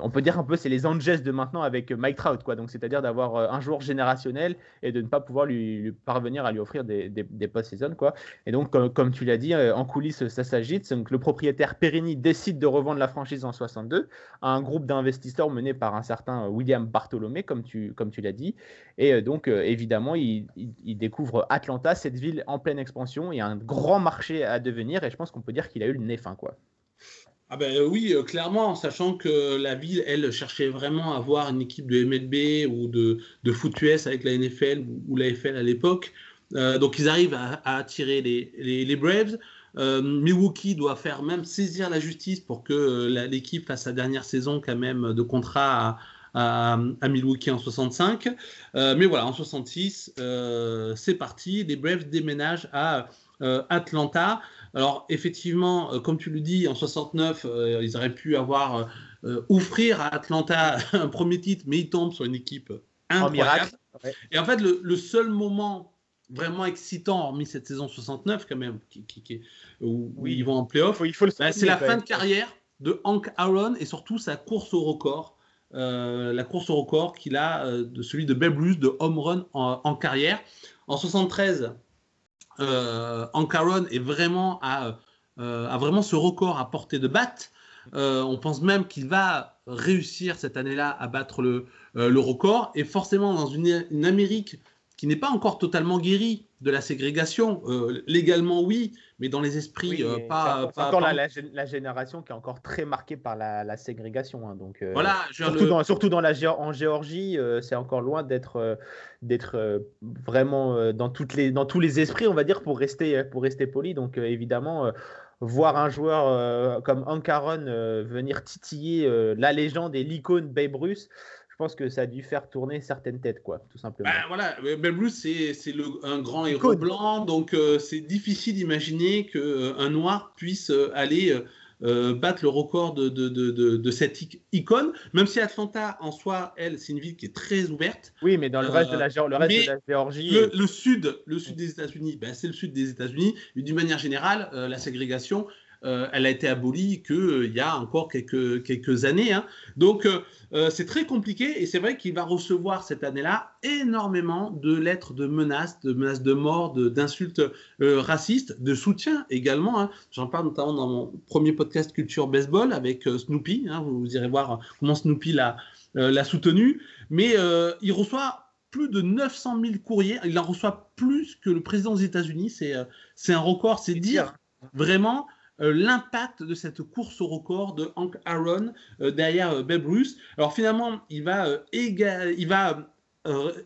On peut dire un peu, c'est les Angels de maintenant avec Mike Trout, quoi. Donc c'est-à-dire d'avoir euh, un joueur générationnel et de ne pas pouvoir lui, parvenir à lui offrir des, des, post-saison, quoi. Et donc, comme, tu l'as dit, en coulisses, ça s'agite. Donc le propriétaire Perini décide de revendre la franchise en 62 à un groupe d'investisseurs mené par un certain William Bartholomé, comme tu, comme tu l'as dit et euh, donc, euh, évidemment, il, découvre Atlanta, cette ville en pleine expansion et un grand marché à devenir. Et je pense qu'on peut dire qu'il a eu le nez fin, quoi. Ah ben euh, oui, clairement, sachant que la ville, elle, cherchait vraiment à avoir une équipe de MLB ou de, de foot US avec la NFL ou, la FL à l'époque. donc ils arrivent à, attirer les, Braves. Milwaukee doit faire même saisir la justice pour que l'équipe fasse sa dernière saison quand même de contrat à, à, Milwaukee en 65. Euh, mais voilà, en 66, euh, c'est parti. Les Braves déménagent à euh, Atlanta. Alors effectivement, comme tu le dis, en 69, ils auraient pu avoir offrir à Atlanta [LAUGHS] un premier titre, mais ils tombent sur une équipe incroyable. Et en fait, le, seul moment vraiment excitant, hormis cette saison 69 quand même, qui, où, ils vont en playoff, bah, c'est la fin de carrière de Hank Aaron et surtout sa course au record euh, la course au record qu'il a euh, de celui de Babe Ruth de home run en, carrière. En 73, euh, Hank Aaron est vraiment à, euh, vraiment ce record à portée de batte. on pense même qu'il va réussir cette année-là à battre le, le, record. Et forcément, dans une, une Amérique qui n'est pas encore totalement guérie de la ségrégation, légalement oui, mais dans les esprits, euh, pas. C'est encore La, génération qui est encore très marquée par la, ségrégation. Hein, donc, euh, voilà, surtout, dans, surtout dans la, en Géorgie, euh, c'est encore loin d'être d'être vraiment dans, toutes les, dans tous les esprits, on va dire, pour rester, pour rester poli. Donc, évidemment voir un joueur comme Ankaron venir titiller la légende et l'icône Babe Ruth, pense que ça a dû faire tourner certaines têtes, quoi, tout simplement. Ben, voilà, Ruth, c'est un grand héros blanc, donc euh, c'est difficile d'imaginer qu'un euh, noir puisse euh, aller battre le record de, de, de, de, cette icône, même si Atlanta, en soi, elle, c'est une ville qui est très ouverte. Oui, mais dans le reste, de, la, le reste de la Géorgie. Le, sud, le sud des États-Unis, ben, c'est le sud des États-Unis, d'une manière générale, la ségrégation, elle a été abolie qu'il euh, y a encore quelques, quelques années. Hein. Donc, euh, c'est très compliqué et c'est vrai qu'il va recevoir cette année-là énormément de lettres de menaces, de menaces de mort, d'insultes racistes, de soutien également. Hein. J'en parle notamment dans mon premier podcast Culture Baseball avec Snoopy. Hein. Vous, irez voir comment Snoopy l'a soutenu. Mais il reçoit plus de 900 000 courriers. Il en reçoit plus que le président des États-Unis. C'est un record. C'est dire vraiment euh, l'impact de cette course au record de Hank Aaron euh, derrière euh, Babe Ruth. Alors finalement, il va,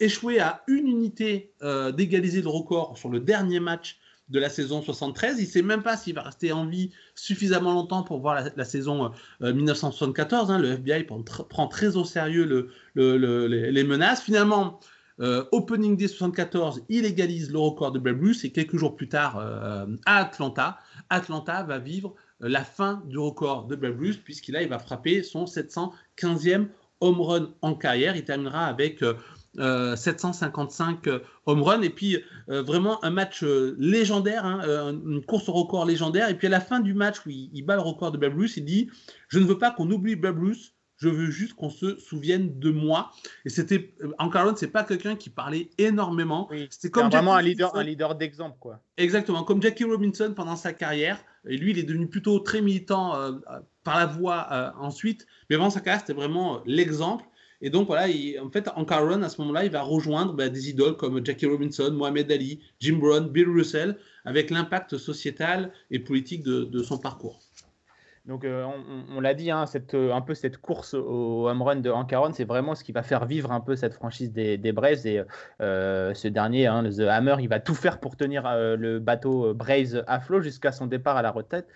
échouer à une unité d'égaliser le record sur le dernier match de la saison 73. Il ne sait même pas s'il va rester en vie suffisamment longtemps pour voir la, saison 1974. Hein. Le FBI prend, très au sérieux les menaces. Finalement, Opening Day 74, il égalise le record de Babe Ruth et quelques jours plus tard à Atlanta, Atlanta va vivre euh, la fin du record de Babe Ruth, puisqu'il il va frapper son 715e home run en carrière. Il terminera avec 755 home run. Et puis, vraiment un match légendaire, hein, une course au record légendaire. Et puis, à la fin du match où il, il bat le record de Babe Ruth, il dit Je ne veux pas qu'on oublie Babe Ruth je veux juste qu'on se souvienne de moi. Et c'était, ce c'est pas quelqu'un qui parlait énormément. c'était comme vraiment un leader, un leader d'exemple, quoi. Exactement, comme Jackie Robinson pendant sa carrière. Et lui, il est devenu plutôt très militant euh, par la voix euh, ensuite. Mais avant sa carrière, c'était vraiment euh, l'exemple. Et donc voilà, en fait, en à ce moment-là, il va rejoindre bah, des idoles comme Jackie Robinson, Mohamed Ali, Jim Brown, Bill Russell, avec l'impact sociétal et politique de son parcours. Donc, euh, on, l'a dit, hein, cette, euh, un peu cette course au home run de Hankaron, c'est vraiment ce qui va faire vivre un peu cette franchise des, Braves. Et euh, ce dernier, hein, The Hammer, il va tout faire pour tenir le bateau Braves à flot jusqu'à son départ à la retraite.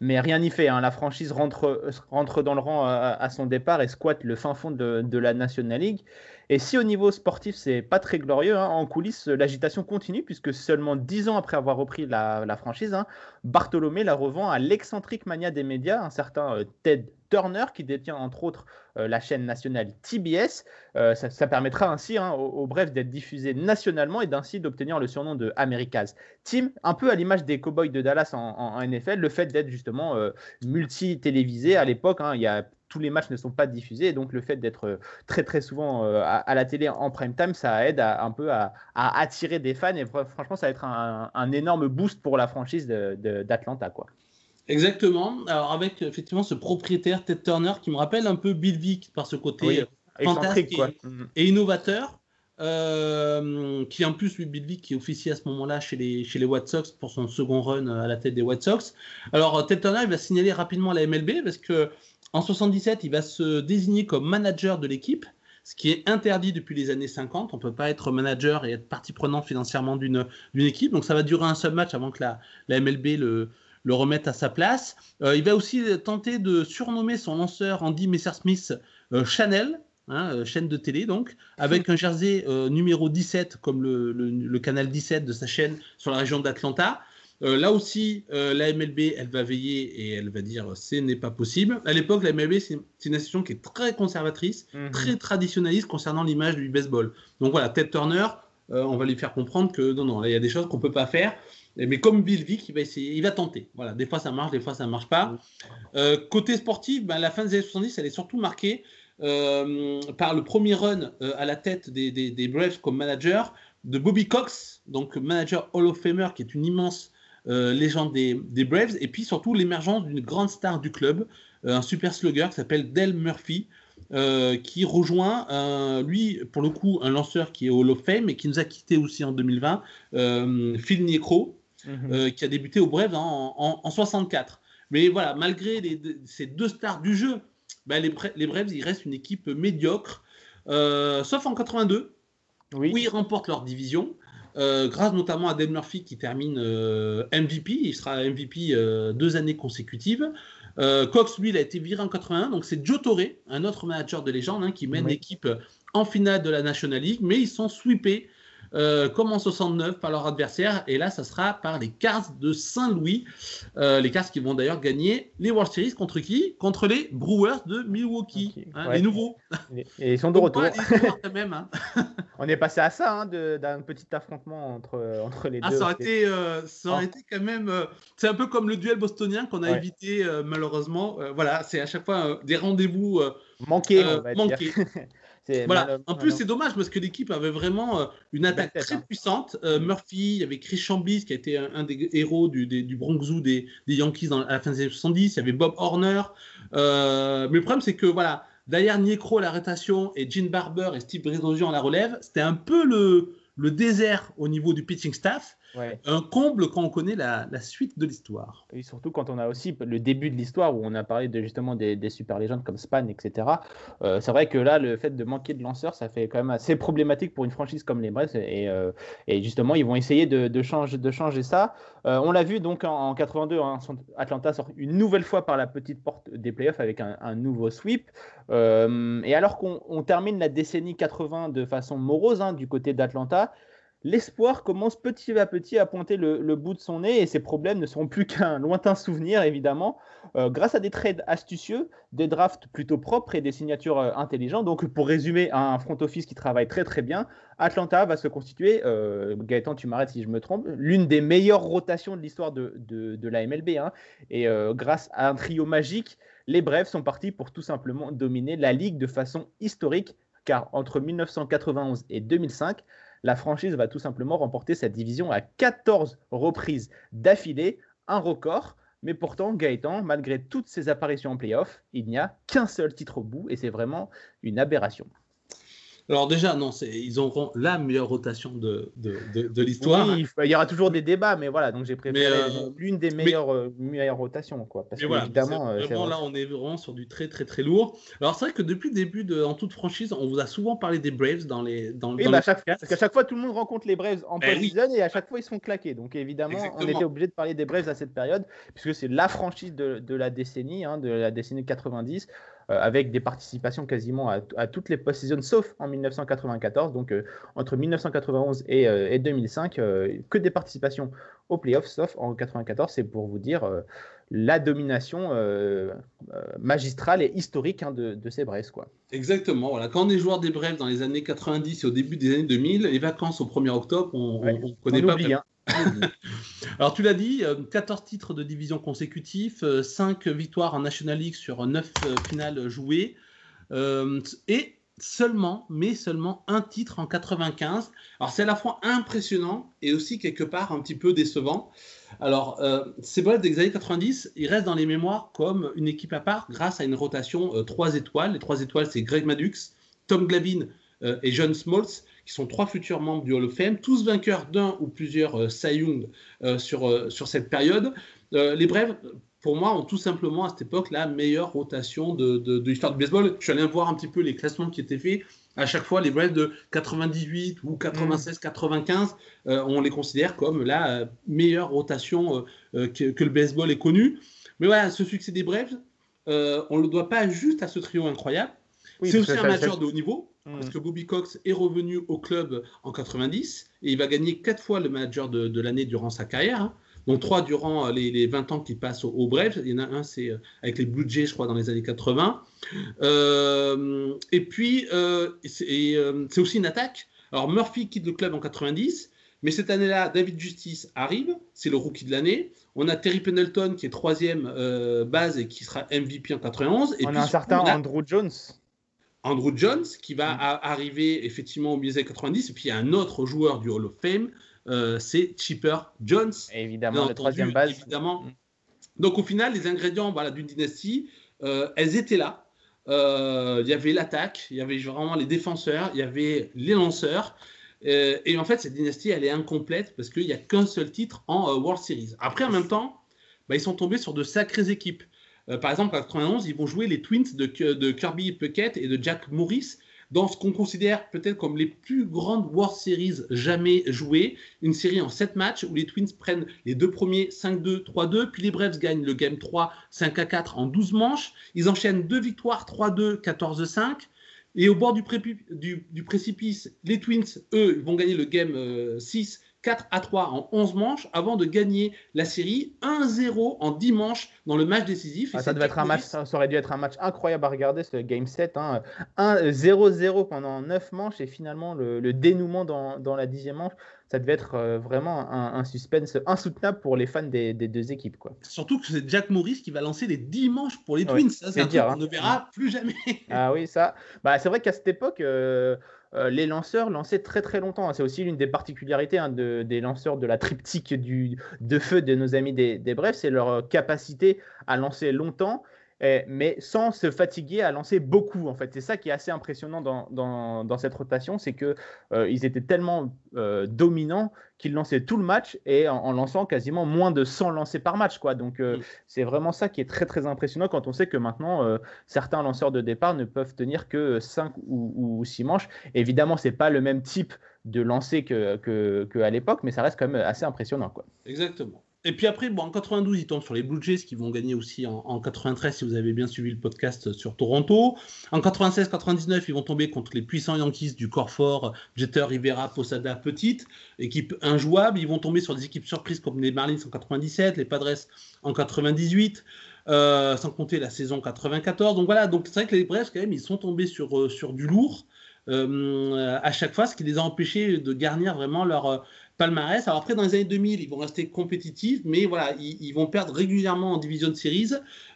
Mais rien n'y fait. Hein. La franchise rentre, rentre dans le rang à, son départ et squatte le fin fond de, de la National League. Et si au niveau sportif, c'est pas très glorieux, hein, en coulisses, l'agitation continue puisque seulement dix ans après avoir repris la, franchise, hein, Bartholomé la revend à l'excentrique mania des médias, un certain euh, Ted Turner qui détient entre autres euh, la chaîne nationale TBS. Euh, ça, permettra ainsi hein, au, bref d'être diffusé nationalement et d'ainsi d'obtenir le surnom de America's Team, un peu à l'image des Cowboys de Dallas en, NFL, le fait d'être justement multi-télévisé à l'époque. il y a tous les matchs ne sont pas diffusés. Et donc, le fait d'être euh, très, très souvent euh, à, la télé en prime time, ça aide un peu à, attirer des fans. Et franchement, ça va être un, énorme boost pour la franchise d'Atlanta. quoi. Exactement. Alors, avec effectivement ce propriétaire, Ted Turner, qui me rappelle un peu Bill Vick par ce côté euh, fantastique et, innovateur. qui en plus, lui, Bill Vick, qui officie à ce moment-là chez les, chez les White Sox pour son second run à la tête des White Sox. Alors, Ted Turner, il va signaler rapidement la MLB parce que en 77, il va se désigner comme manager de l'équipe, ce qui est interdit depuis les années 50. On ne peut pas être manager et être partie prenante financièrement d'une équipe. Donc ça va durer un seul match avant que la, MLB le, remette à sa place. Euh, il va aussi tenter de surnommer son lanceur Andy Messersmith euh, Chanel, hein, euh, chaîne de télé donc, avec un jersey numéro 17 comme le, canal 17 de sa chaîne sur la région d'Atlanta. Euh, là aussi, euh, la MLB, elle va veiller et elle va dire ce n'est pas possible. À l'époque, la MLB, c'est une institution qui est très conservatrice, mhm. très traditionnaliste concernant l'image du baseball. Donc voilà, Ted Turner, on va lui faire comprendre que non, non, il y a des choses qu'on peut pas faire. Mais comme Bill Vick, il va essayer, il va tenter. Voilà, des fois ça marche, des fois ça marche pas. côté sportif, ben, la fin des années 70, elle est surtout marquée par le premier run à la tête des, des, Braves comme manager de Bobby Cox, donc manager Hall of Famer, qui est une immense euh, légende des, Braves, et puis surtout l'émergence d'une grande star du club, euh, un super slugger qui s'appelle Del Murphy, euh, qui rejoint, lui, pour le coup, un lanceur qui est Hall of Fame et qui nous a quitté aussi en 2020, Phil Niekro, mhm. qui a débuté aux Braves en, 64. Mais voilà, malgré ces deux stars du jeu, bah, les, les, Braves, ils restent une équipe médiocre, sauf en 82, oui. où ils remportent leur division. Euh, grâce notamment à Dan Murphy qui termine euh, MVP. Il sera MVP euh, deux années consécutives. Cox, lui, il a été viré en 81. Donc c'est Joe Torre, un autre manager de légende, hein, qui mène l'équipe en finale de la National League. Mais ils sont sweepés euh, comme en 69 par leur adversaire. Et là, ça sera par les Cars de Saint-Louis. Euh, les Cars qui vont d'ailleurs gagner les World Series contre qui? Contre les Brewers de Milwaukee, hein, les nouveaux. Et, ils sont de retour. même, hein. [LAUGHS] On est passé à ça, hein, d'un petit affrontement entre, entre les ah, deux. Ça aurait, été, euh, ça aurait été quand même. c'est un peu comme le duel bostonien qu'on a évité malheureusement. voilà, c'est à chaque fois des rendez-vous manqués. On va manqués. [LAUGHS] Voilà. En plus, c'est dommage parce que l'équipe avait vraiment euh, une attaque très hein. puissante. Euh, Murphy, il y avait Chris Chamblis qui a été un, des héros du, du Bronx Zoo des, Yankees dans, à la fin des années 70. Il y avait Bob Horner. Euh, mais le problème, c'est que voilà, derrière Niekro à l'arrêtation et Gene Barber et Steve Brizosian à la relève, c'était un peu le, le désert au niveau du pitching staff. Un comble quand on connaît la, suite de l'histoire. Et surtout quand on a aussi le début de l'histoire où on a parlé de, justement des, super légendes comme Span, etc. Euh, c'est vrai que là, le fait de manquer de lanceurs, ça fait quand même assez problématique pour une franchise comme les Braves. Et, euh, justement, ils vont essayer de, changer, de changer ça. Euh, on l'a vu donc en, 82, hein, Atlanta sort une nouvelle fois par la petite porte des playoffs avec un, nouveau sweep. et alors qu'on termine la décennie 80 de façon morose hein, du côté d'Atlanta, l'espoir commence petit à petit à pointer le, bout de son nez et ses problèmes ne seront plus [LAUGHS] qu'un lointain souvenir, évidemment, euh, grâce à des trades astucieux, des drafts plutôt propres et des signatures euh, intelligentes. Donc, pour résumer, un front office qui travaille très très bien, Atlanta va se constituer, euh, Gaëtan, tu m'arrêtes si je me trompe, l'une des meilleures rotations de l'histoire de, de, la MLB. Hein. Et grâce à un trio magique, les Braves sont partis pour tout simplement dominer la ligue de façon historique, car entre 1991 et 2005, la franchise va tout simplement remporter cette division à 14 reprises d'affilée, un record. Mais pourtant, Gaëtan, malgré toutes ses apparitions en playoff, il n'y a qu'un seul titre au bout et c'est vraiment une aberration. Alors déjà, non, ils auront la meilleure rotation de, de, de, l'histoire. Oui, il y aura toujours des débats, mais voilà, donc j'ai préféré euh, l'une des meilleures, euh, meilleures rotations. Quoi, parce que évidemment, euh, vraiment, là, on est vraiment sur du très très très lourd. Alors c'est vrai que depuis le début, de, en toute franchise, on vous a souvent parlé des Braves dans les dans, oui, bah, chaque, Parce qu'à chaque fois, tout le monde rencontre les Braves en ben post-season et à chaque fois, ils sont claqués. Donc évidemment, on était obligé de parler des Braves à cette période, puisque c'est la franchise de, de la décennie, hein, de la décennie 90. Euh, avec des participations quasiment à, toutes les post-seasons, sauf en 1994. Donc euh, entre 1991 et, 2005, euh, que des participations aux playoffs, sauf en 94. C'est pour vous dire la domination magistrale et historique hein, de, ces Braves. Quoi. Exactement. Voilà. Quand on est joueur des Braves dans les années 90 et au début des années 2000, les vacances au 1er octobre, on ne connaît pas. Oublie, hein. [LAUGHS] Alors tu l'as dit, 14 euh, titres de division consécutifs, 5 euh, victoires en National League sur 9 euh, finales jouées, et seulement, mais seulement un titre en 95. Alors c'est à la fois impressionnant et aussi quelque part un petit peu décevant. Alors ces Bulls des années 90, ils restent dans les mémoires comme une équipe à part grâce à une rotation 3 étoiles. Les 3 étoiles, c'est Greg Maddux, Tom Glavine et John Smoltz qui sont trois futurs membres du Hall of Fame, tous vainqueurs d'un ou plusieurs euh, Cy Young euh, sur, euh, sur cette période. les Brèves, pour moi, ont tout simplement à cette époque la meilleure rotation de, de, l'histoire du baseball. Je suis allé voir un petit peu les classements qui étaient faits. À chaque fois, les Braves de 98 ou 96, 95, on les considère comme la meilleure rotation que, le baseball ait connue. Mais voilà, ce succès des Braves, on ne le doit pas juste à ce trio incroyable. c'est aussi un majeur de haut niveau. Parce que Bobby Cox est revenu au club en 90 et il va gagner quatre fois le manager de, l'année durant sa carrière. Hein. Donc trois durant les, 20 ans qu'il passe au, Bref. Il y en a un, c'est euh, avec les Blue Jays, je crois, dans les années 80. Euh, et puis, euh, c'est aussi une attaque. Alors Murphy quitte le club en 90. Mais cette année-là, David Justice arrive, c'est le rookie de l'année. On a Terry Pendleton qui est troisième base et qui sera MVP en 91. Et on a un certain Andrew Jones. Andrew Jones, qui va mm. arriver effectivement au milieu des années 90. Et puis il y a un autre joueur du Hall of Fame, euh, c'est Chipper Jones. Évidemment, la troisième base. Évidemment. Mm. Donc au final, les ingrédients voilà, d'une dynastie, euh, elles étaient là. Euh, il y avait l'attaque, il y avait vraiment les défenseurs, il y avait les lanceurs. et en fait, cette dynastie, elle est incomplète parce qu'il n'y a qu'un seul titre en World Series. Après, en même temps, bah, ils sont tombés sur de sacrées équipes. Euh, par exemple, en 91, ils vont jouer les Twins de, Kirby Puckett et de Jack Morris dans ce qu'on considère peut-être comme les plus grandes World Series jamais jouées. Une série en 7 matchs où les Twins prennent les deux premiers 5-2, 3-2, puis les Braves gagnent le Game 3 5-4 en 12 manches. Ils enchaînent deux victoires 3-2, 14-5. Et au bord du, précipice, les Twins, eux, vont gagner le Game 6 euh, 4 à 3 en 11 manches avant de gagner la série 1-0 en 10 manches dans le match décisif. Ah, ça, devait être un match, ça, aurait dû être un match incroyable à regarder, ce Game 7. 1-0-0 pendant 9 manches et finalement le, dénouement dans, dans, la dixième manche. Ça devait être euh, vraiment un, suspense insoutenable pour les fans des, deux équipes. Quoi. Surtout que c'est Jack Morris qui va lancer les 10 manches pour les Twins. ça, c'est un truc qu'on hein. ne verra plus jamais. ah oui, ça. Bah, c'est vrai qu'à cette époque. Euh, euh, les lanceurs lançaient très très longtemps. C'est aussi l'une des particularités hein, des lanceurs de la triptyque de feu de nos amis des, Brefs, c'est leur capacité à lancer longtemps mais sans se fatiguer à lancer beaucoup. En fait, c'est ça qui est assez impressionnant dans, cette rotation, c'est que euh, ils étaient tellement euh, dominants qu'ils lançaient tout le match et en, lançant quasiment moins de 100 lancés par match. Quoi. Donc, euh, c'est vraiment ça qui est très très impressionnant quand on sait que maintenant certains lanceurs de départ ne peuvent tenir que 5 ou, 6 manches. Évidemment, c'est pas le même type de lancer que, que, à l'époque, mais ça reste quand même assez impressionnant. Quoi. Exactement. Et puis après, bon, en 92, ils tombent sur les Blue Jays qui vont gagner aussi en, en 93 si vous avez bien suivi le podcast sur Toronto. En 96-99, ils vont tomber contre les puissants Yankees du corps fort, Jeter, Rivera, Posada, Petite, équipe injouable. Ils vont tomber sur des équipes surprises comme les Marlins en 97, les Padres en 98. Euh, sans compter la saison 94. Donc voilà, donc c'est vrai que les Braves, quand même, ils sont tombés sur, euh, sur du lourd euh, à chaque fois, ce qui les a empêchés de garnir vraiment leur, palmarès. Alors après, dans les années 2000, ils vont rester compétitifs, mais voilà, ils, vont perdre régulièrement en division de series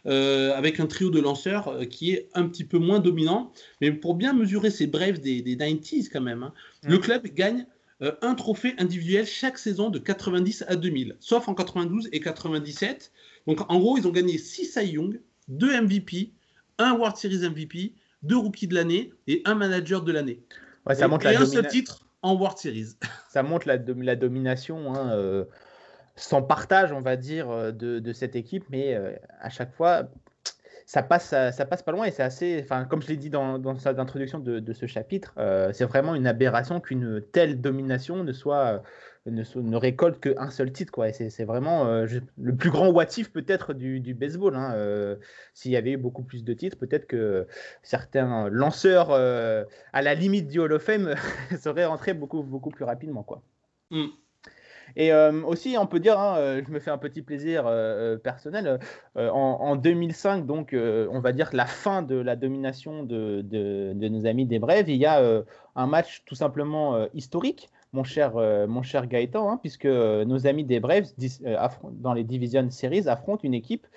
euh, avec un trio de lanceurs euh, qui est un petit peu moins dominant. Mais pour bien mesurer ces brefs des, 90s quand même, hein, le mm. club gagne euh, un trophée individuel chaque saison de 90 à 2000, sauf en 92 et 97. Donc en gros, ils ont gagné 6 Cy Young, 2 MVP, un World Series MVP, 2 rookies de l'année et un manager de l'année. Ouais, ça et, un seul titre en World Series. [LAUGHS] Ça montre la, domination hein, euh, sans partage, on va dire, euh, de, cette équipe, mais euh, à chaque fois, ça passe, ça, passe pas loin et c'est assez, comme je l'ai dit dans, dans l'introduction de, de, ce chapitre, c'est vraiment une aberration qu'une telle domination ne soit ne, ne récolte qu'un seul titre. Quoi. Et c'est, vraiment euh, le plus grand what peut-être du, du, baseball. Hein. Euh, s'il y avait eu beaucoup plus de titres, peut-être que certains lanceurs euh, à la limite du Hall of Fame [LAUGHS] seraient rentrés beaucoup, beaucoup plus rapidement. Quoi. Mm. Et aussi, on peut dire, hein, je me fais un petit plaisir personnel. En, 2005, donc, on va dire la fin de la domination de, de, de nos amis des Brèves, il y a un match tout simplement historique mon cher, euh, mon cher Gaëtan, hein, puisque euh, nos amis des Braves euh, dans les Division Series affrontent une équipe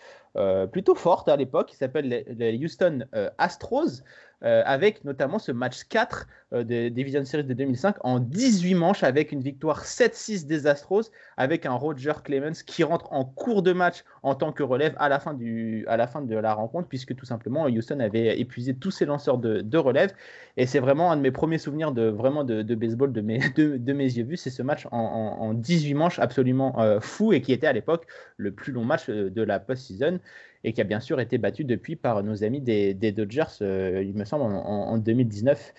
plutôt forte à l'époque qui s'appelle les, Houston Astros. Avec notamment ce match 4 des Division Series de 2005 en 18 manches avec une victoire 7-6 des Astros avec un Roger Clemens qui rentre en cours de match en tant que relève à la fin, du, à la fin de la rencontre puisque tout simplement Houston avait épuisé tous ses lanceurs de, de relève. Et c'est vraiment un de mes premiers souvenirs de vraiment de, de baseball de mes, de, de mes yeux vus, c'est ce match en, 18 manches absolument euh, fou et qui était à l'époque le plus long match euh, de la post-season et qui a bien sûr été battu depuis par nos amis des, Dodgers, euh, il me semble, en, 2019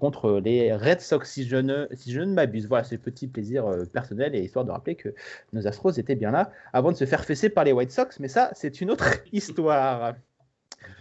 contre les Red Sox, si je ne, si je ne m'abuse. Voilà, c'est petit plaisir personnel et histoire de rappeler que nos Astros étaient bien là avant de se faire fesser par les White Sox, mais ça, c'est une autre [LAUGHS] histoire.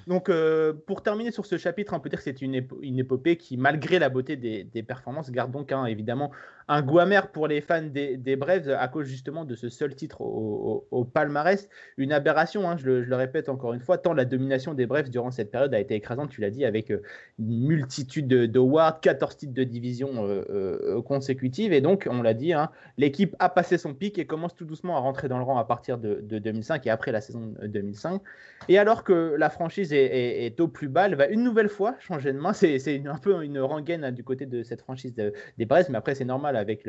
Donc, euh, pour terminer sur ce chapitre, on peut dire que c'est une, épopée qui, malgré la beauté des, performances, garde donc hein, évidemment un goût amer pour les fans des, des Braves à cause justement de ce seul titre au, palmarès. Une aberration, hein, je, le, répète encore une fois, tant la domination des Braves durant cette période a été écrasante, tu l'as dit, avec euh, une multitude d'awards, 14 titres de division euh, consécutives. Et donc, on l'a dit, hein, l'équipe a passé son pic et commence tout doucement à rentrer dans le rang à partir de, de 2005 et après la saison 2005. Et alors que la franchise est au plus bas. Elle va une nouvelle fois changer de main. C'est un peu une rengaine hein, du côté de cette franchise des Brest, mais après, c'est normal avec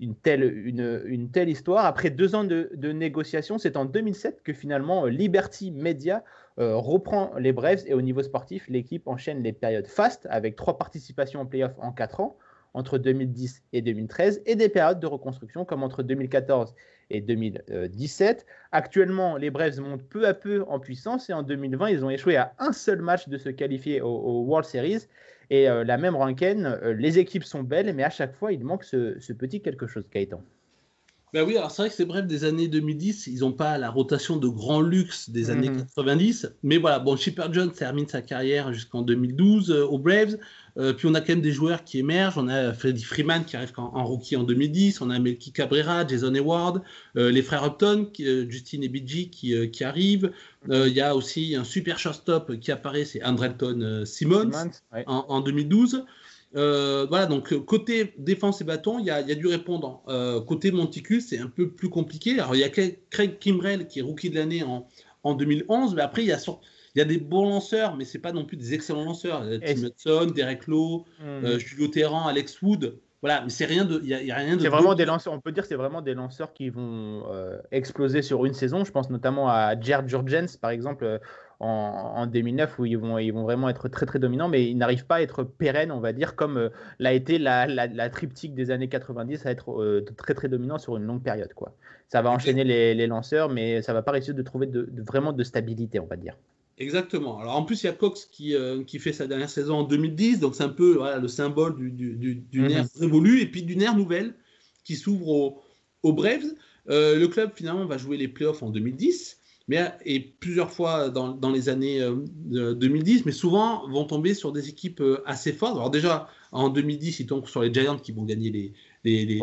une, telle, histoire. Après deux ans de, négociations, c'est en 2007 que finalement Liberty Media euh, reprend les Braves et au niveau sportif, l'équipe enchaîne les périodes fast avec trois participations en playoff en quatre ans entre 2010 et 2013 et des périodes de reconstruction comme entre 2014 et 2017. Actuellement, les Braves montent peu à peu en puissance et en 2020, ils ont échoué à un seul match de se qualifier au, World Series. Et euh, la même ranking, euh, les équipes sont belles, mais à chaque fois, il manque ce, ce petit quelque chose, Gaëtan. Ben oui, alors c'est vrai que c'est bref des années 2010, ils n'ont pas la rotation de grand luxe des années 90, mhm. mais voilà, bon, Chipper Jones termine sa carrière jusqu'en 2012 euh, aux Braves, euh, puis on a quand même des joueurs qui émergent, on a Freddie Freeman qui arrive en, rookie en 2010, on a Melky Cabrera, Jason Hayward, euh, les frères Upton, Justin et Bidji qui, qui arrivent, il y a aussi un super shortstop qui apparaît, c'est Andrelton Simmons, en, en 2012. Euh, voilà, donc euh, côté défense et bâton, il y a, du répondant. Euh, côté Monticus, c'est un peu plus compliqué. Alors, il y a Craig Kimbrell qui est rookie de l'année en, en 2011, mais après, il y a, y a des bons lanceurs, mais c'est pas non plus des excellents lanceurs. Tim Hudson, Derek Lowe, hmm. Julio Terran, Alex Wood. Voilà, mais c'est rien de, y, a, rien de. C'est vraiment des lanceurs. On peut dire c'est vraiment des lanceurs qui vont exploser sur une saison. Je pense notamment à Jared Jurgens, par exemple, en, 2009 où ils vont, ils vont vraiment être très très dominants, mais ils n'arrivent pas à être pérennes, on va dire, comme euh, l'a été la, la, triptyque des années 90 à être euh, très très dominant sur une longue période. Quoi. Ça va enchaîner les, les lanceurs, mais ça va pas réussir de trouver de, vraiment de stabilité, on va dire. Exactement. Alors en plus, il y a Cox qui, euh, qui fait sa dernière saison en 2010, donc c'est un peu voilà, le symbole du, du, du, du mhm. nerf révolu et puis du nerf nouvelle qui s'ouvre aux, aux Braves. le club finalement va jouer les playoffs en 2010 mais, et plusieurs fois dans, dans les années 2010, mais souvent vont tomber sur des équipes assez fortes. Alors déjà, en 2010, ils tombent sur les Giants qui vont gagner les, les, les,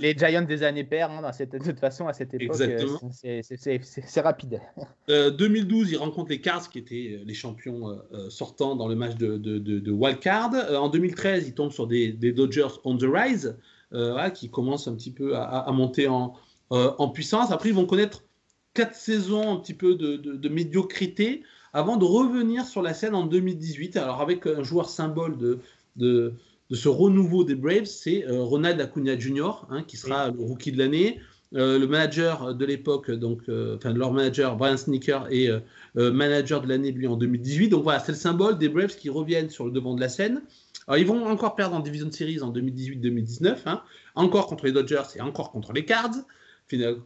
les, Giants des années paires, hein, de toute façon, à cette époque, c'est rapide. 2012, ils rencontrent les Cards, qui étaient les champions sortants dans le match de, de, de, de Wildcard. en 2013, ils tombent sur des, Dodgers on the rise, qui commencent un petit peu à, à monter en, en puissance. Après, ils vont connaître quatre saisons un petit peu de, de, médiocrité avant de revenir sur la scène en 2018. Alors avec un joueur symbole de, de, de ce renouveau des Braves, c'est euh, Ronald Acuna Jr., hein, qui sera le rookie de l'année. Euh, le manager de l'époque, donc, euh, enfin leur manager Brian Sneaker est manager de l'année lui en 2018. Donc voilà, c'est le symbole des Braves qui reviennent sur le devant de la scène. Alors ils vont encore perdre en Division Series en 2018-2019, hein, encore contre les Dodgers et encore contre les Cards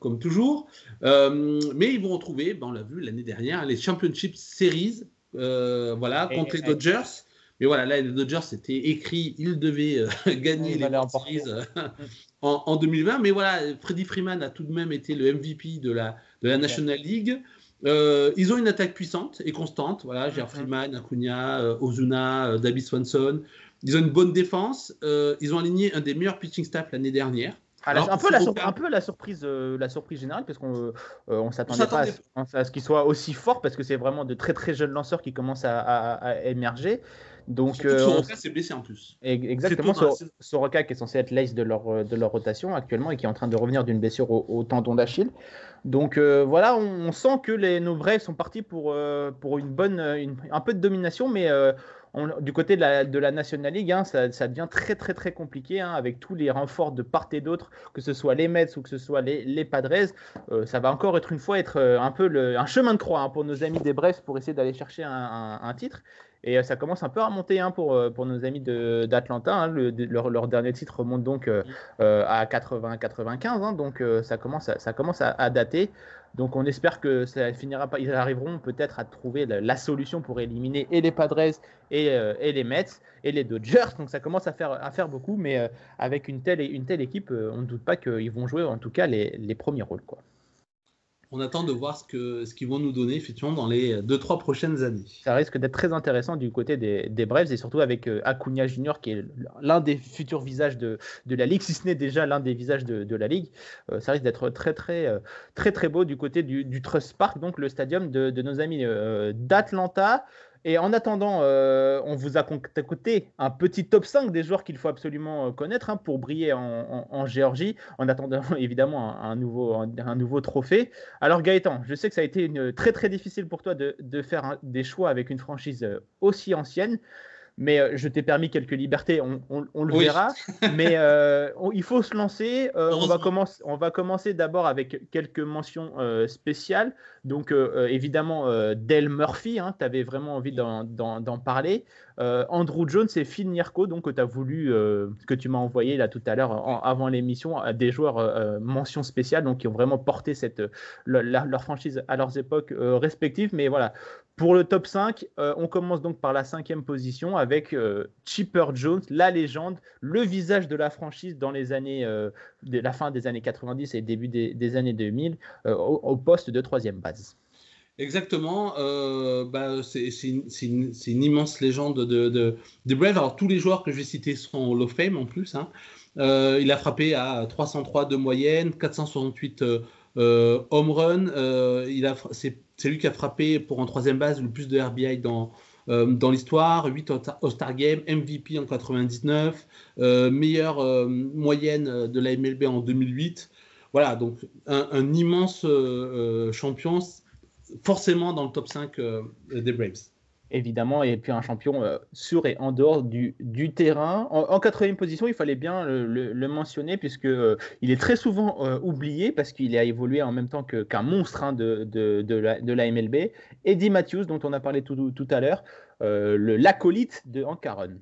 comme toujours. mais ils vont retrouver, ben, on l'a vu l'année dernière, les Championship Series, voilà, contre les Dodgers. Mais voilà, là, les Dodgers, c'était écrit, ils devaient euh, [LAUGHS] gagner les Series euh, [LAUGHS] en, 2020. Mais voilà, Freddie Freeman a tout de même été le MVP de la, de la National League. Euh, ils ont une attaque puissante et constante. Voilà, Jeff mhm. Freeman, Acuna, Ozuna, David Swanson. Ils ont une bonne défense. ils ont aligné un des meilleurs pitching staff l'année dernière. Ah, un, peu la un, peu la surprise, la surprise générale, parce qu'on on s'attendait pas à, ce qu'il soit aussi fort, parce que c'est vraiment de très très jeunes lanceurs qui commencent à, à émerger. Donc, euh, Soroka s'est blessé en plus. Exactement, Soroka qui est censé être l'ace de leur, euh, de leur rotation actuellement et qui est en train de revenir d'une blessure au, tendon d'Achille. Donc euh, voilà, on, sent que les, nos Braves sont partis pour, pour une bonne, un peu de domination, mais du côté de la, National League, hein, ça, devient très très très compliqué hein, avec tous les renforts de part et d'autre, que ce soit les Mets ou que ce soit les, Padres. ça va encore être une fois être un peu le, un chemin de croix hein, pour nos amis des Braves pour essayer d'aller chercher un, titre. Et euh, ça commence un peu à remonter pour, euh, pour nos amis d'Atlanta. Leur, dernier titre remonte donc euh, à 80-95. Hein. donc ça commence, ça commence à, dater. Donc on espère que ça finira pas. Ils arriveront peut-être à trouver la, solution pour éliminer et les Padres et, et, les Mets et les Dodgers. Donc ça commence à faire, à faire beaucoup. Mais avec une telle, une telle équipe, on ne doute pas qu'ils vont jouer en tout cas les, les premiers rôles. Quoi on attend de voir ce qu'ils vont nous donner effectivement dans les 2-3 prochaines années. Ça risque d'être très intéressant du côté des, des Braves et surtout avec euh, Acuna Junior qui est l'un des futurs visages de, la ligue, si ce n'est déjà l'un des visages de, la ligue. Euh, ça risque d'être très très, euh, très beau du côté du, du, Trust Park, donc le stadium de, nos amis d'Atlanta. Et en attendant, euh, on vous a concocté un petit top 5 des joueurs qu'il faut absolument euh, connaître hein, pour briller en, Géorgie, en attendant [LAUGHS] évidemment un, nouveau, trophée. Alors Gaëtan, je sais que ça a été très très difficile pour toi de, de faire des choix avec une franchise euh, aussi ancienne mais euh, je t'ai permis quelques libertés, on, le verra. [LAUGHS] mais euh, il faut se lancer. Euh, on, va commencer, on va commencer d'abord avec quelques mentions spéciales. Donc, évidemment, Del Murphy, hein, tu avais vraiment envie d'en parler. Andrew Jones et Phil Nierko, donc que tu as voulu, que tu m'as envoyé là tout à l'heure avant l'émission, des joueurs mentions spéciales, donc qui ont vraiment porté cette, leur franchise à leurs époques respectives. Mais voilà, pour le top 5, euh, on commence donc par la cinquième position avec euh, Chipper Jones, la légende, le visage de la franchise dans les années, euh, de la fin des années 90 et début des, années 2000, au, poste de troisième base. Exactement, bah, c'est une, immense légende de, de, de, Brave. Alors tous les joueurs que je vais citer sont Hall of Fame en plus. Hein. il a frappé à 303 de moyenne, 468 home run. il c'est lui qui a frappé pour en troisième base le plus de RBI dans, euh, dans l'histoire, 8 All-Star Game, MVP en 99, euh, meilleure euh, moyenne de la MLB en 2008. Voilà, donc un immense champion, forcément dans le top 5 des Braves évidemment, et puis un champion euh, sur et en dehors du, du terrain. En, quatrième position, il fallait bien le, mentionner, puisque euh, il est très souvent euh, oublié, parce qu'il a évolué en même temps qu'un monstre hein, de, de, de, la, MLB. Eddie Matthews, dont on a parlé tout, tout à l'heure, l'acolyte de Hank Aaron.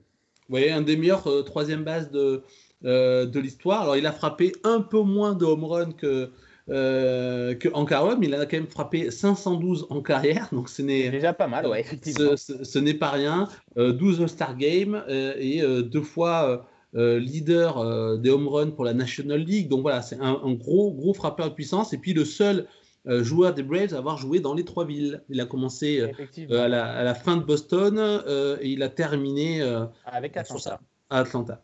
Oui, un des meilleurs troisième bases de, de l'histoire. Alors, il a frappé un peu moins de home run que euh, en carrière, il en a quand même frappé 512 en carrière, donc ce n'est déjà pas mal, ouais, Ce, n'est pas rien. 12 euh, All-Star Games euh, et deux fois leader des home runs pour la National League. Donc voilà, c'est un, gros, gros frappeur de puissance. Et puis le seul joueur des Braves à avoir joué dans les trois villes. Il a commencé à la, fin de Boston et il a terminé avec Atlanta. À Atlanta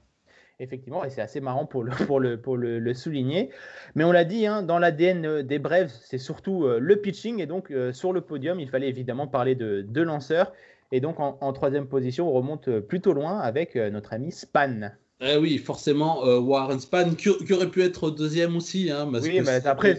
effectivement, et c'est assez marrant pour le, souligner. Mais on l'a dit, hein, dans l'ADN euh, des Braves, c'est surtout euh, le pitching, et donc euh, sur le podium, il fallait évidemment parler de deux lanceurs. Et donc en, troisième position, on remonte plutôt loin avec notre ami Span. Eh oui, forcément, euh, Warren Span, qui, aurait pu être deuxième aussi. Hein, oui, mais après,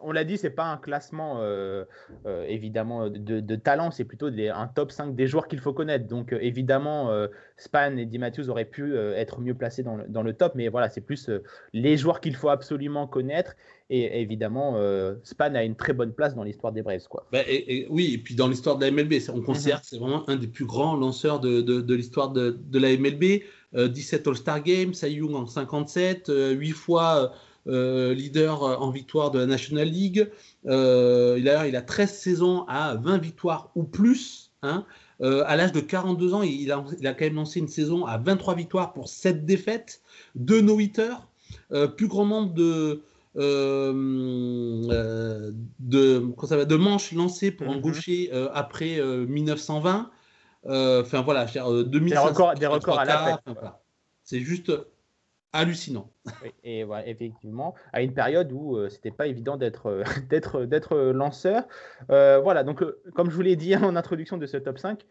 on, l'a dit, c'est pas un classement euh, euh, évidemment de, talent, c'est plutôt un top 5 des joueurs qu'il faut connaître. Donc évidemment, Span et Di Matthews auraient pu être mieux placés dans le, dans le, top, mais voilà, c'est plus les joueurs qu'il faut absolument connaître. Et évidemment, Span a une très bonne place dans l'histoire des Braves. Quoi. Bah, et, oui, et puis dans l'histoire de la MLB, on considère mhm. que c'est vraiment un des plus grands lanceurs de, de l'histoire de, la MLB. 17 euh, All-Star Games, Cy Young en 57, 8 euh, fois euh, leader en victoire de la National League. D'ailleurs, il a 13 saisons à 20 victoires ou plus. Hein. à l'âge de 42 ans, il a, il a, quand même lancé une saison à 23 victoires pour 7 défaites, 2 no-hitters, plus grand nombre de, de, de, manches lancées pour gaucher après 1920. Euh, enfin voilà, faire 2000 euh, des records, à la C'est juste hallucinant. et voilà, effectivement, à une période où ce euh, c'était pas évident d'être [LAUGHS] d'être d'être lanceur. voilà, donc comme je vous l'ai dit [LAUGHS] en introduction de ce top 5,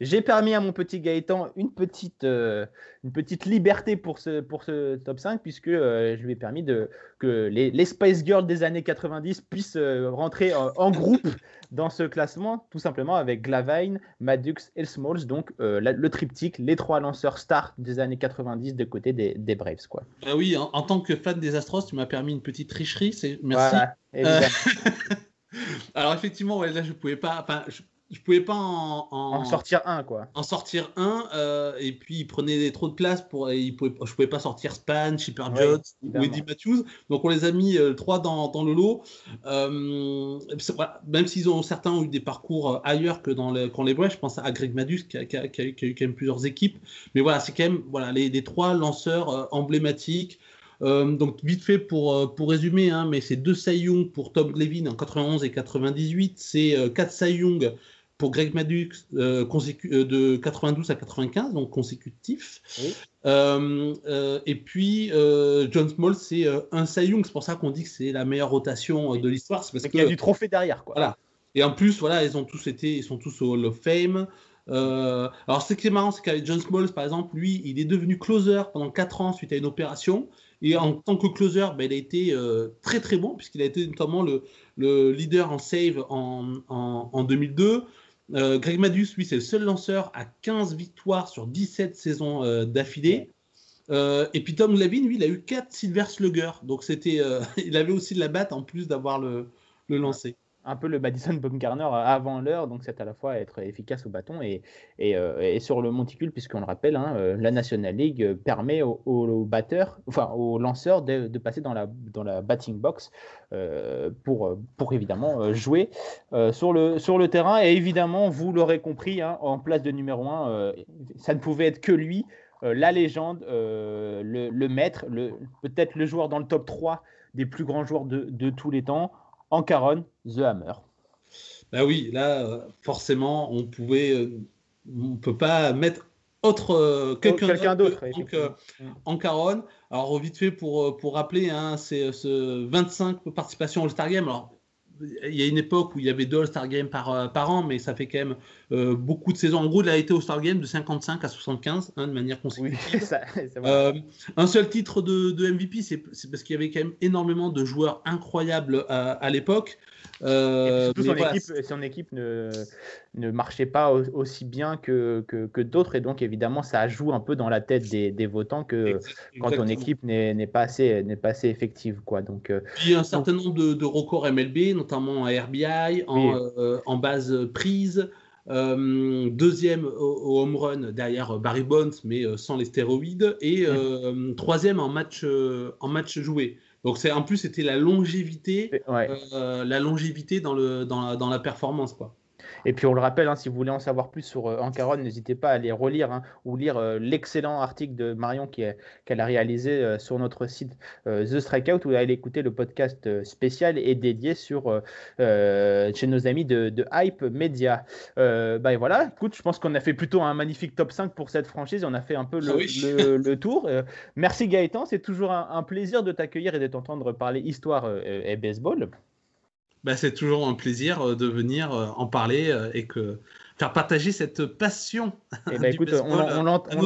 j'ai permis à mon petit Gaëtan une petite, euh, une petite liberté pour ce, pour ce top 5, puisque euh, je lui ai permis de, que les, les, Spice Girls des années 90 puissent euh, rentrer en, groupe [LAUGHS] dans ce classement, tout simplement avec Glavine, Madux et Smalls, donc le triptyque, les trois lanceurs stars des années 90 de côté des, des Braves. Quoi. Ah oui, en, tant que fan des Astros, tu m'as permis une petite tricherie, merci. [LAUGHS] Alors effectivement, ouais, là je pouvais pas, je pouvais pas en, en, sortir un quoi. En sortir un euh, et puis il prenait trop de place pour il pouvait, je pouvais pas sortir Span, Chipper Jones ou Eddie Matthews donc on les a mis euh, trois dans, dans, le lot. Euh, même s'ils ont certains ont eu des parcours ailleurs que dans les, quand les je pense à Greg Madus qui a, qui, a, qui a, eu quand même plusieurs équipes, mais voilà c'est quand même voilà les, les trois lanceurs emblématiques. donc vite fait pour, pour résumer, hein, mais c'est deux Cy Young pour Tom Levin en 91 et 98, c'est quatre Cy Young pour Greg Madux euh, euh, de 92 à 95, donc consécutif. Euh, et puis John Small, c'est un Cy Young, c'est pour ça qu'on dit que c'est la meilleure rotation de l'histoire. C'est parce qu'il y a du trophée derrière. Quoi. Voilà. Et en plus, voilà, ils ont tous été, ils sont tous au Hall of Fame. alors, ce qui est marrant, c'est qu'avec John Smalls, par exemple, lui, il est devenu closer pendant 4 ans suite à une opération. Et en tant que closer, ben, il a été très très bon, puisqu'il a été notamment le, le leader en save en, en, en 2002. Euh, Greg Madus, lui, c'est le seul lanceur à 15 victoires sur 17 saisons euh, d'affilée. Euh, et puis Tom Levin, lui, il a eu 4 Silver Slugger. Donc c'était, [LAUGHS] il avait aussi de la batte en plus d'avoir le, le lancé un peu le Madison [LAUGHS] Bumgarner avant l'heure, donc c'est à la fois être efficace au bâton et, et, et sur le monticule, puisqu'on le rappelle, hein, la National League permet aux, batteurs, enfin aux lanceurs de, passer dans la, dans la batting box euh, pour, pour évidemment jouer euh, sur, le, sur le terrain. Et évidemment, vous l'aurez compris, hein, en place de numéro 1, euh, ça ne pouvait être que lui, la légende, le, le, maître, le, peut-être le joueur dans le top 3 des plus grands joueurs de, de tous les temps en Caron, The Hammer. Bah oui, là, euh, forcément, on pouvait, euh, on peut pas mettre autre euh, quelqu'un d'autre. donc en Caron. Alors vite fait pour pour rappeler, hein, c'est ce 25 participations au Star Game. Alors il y a une époque où il y avait deux All-Star Games par, euh, par an, mais ça fait quand même euh, beaucoup de saisons. En gros, il a été All-Star Game de 55 à 75, hein, de manière consécutive. [LAUGHS] Euh, un seul titre de, de MVP, c'est parce qu'il y avait quand même énormément de joueurs incroyables à l'époque. Euh, son, équipe, son, équipe, ne, ne marchait pas aussi bien que, que, d'autres, et donc évidemment, ça joue un peu dans la tête des, des votants que quand ton équipe n'est pas, assez, pas assez effective. Quoi. Donc, euh, Il y a un certain nombre de, de, records MLB, notamment en RBI, en, euh, en base prise. deuxième au, home run derrière Barry Bonds, mais sans les stéroïdes, et troisième en match, en match joué. Donc c'est en plus c'était la longévité, euh, la longévité dans le dans la, dans la performance quoi. Et puis on le rappelle, hein, si vous voulez en savoir plus sur euh, Ancaron, n'hésitez pas à aller relire hein, ou lire euh, l'excellent article de Marion qu'elle a réalisé euh, sur notre site The Strikeout ou aller écouter le podcast spécial et dédié sur, chez nos amis de, Hype Media. bah, et voilà, écoute, je pense qu'on a fait plutôt un magnifique top 5 pour cette franchise. On a fait un peu le, ah tour. merci Gaëtan, c'est toujours un, un, plaisir de t'accueillir et de t'entendre parler histoire et baseball. Bah, c'est toujours un plaisir euh, de venir euh, en parler euh, et que faire partager cette passion. Eh ben, [LAUGHS] écoute, on, on, on, on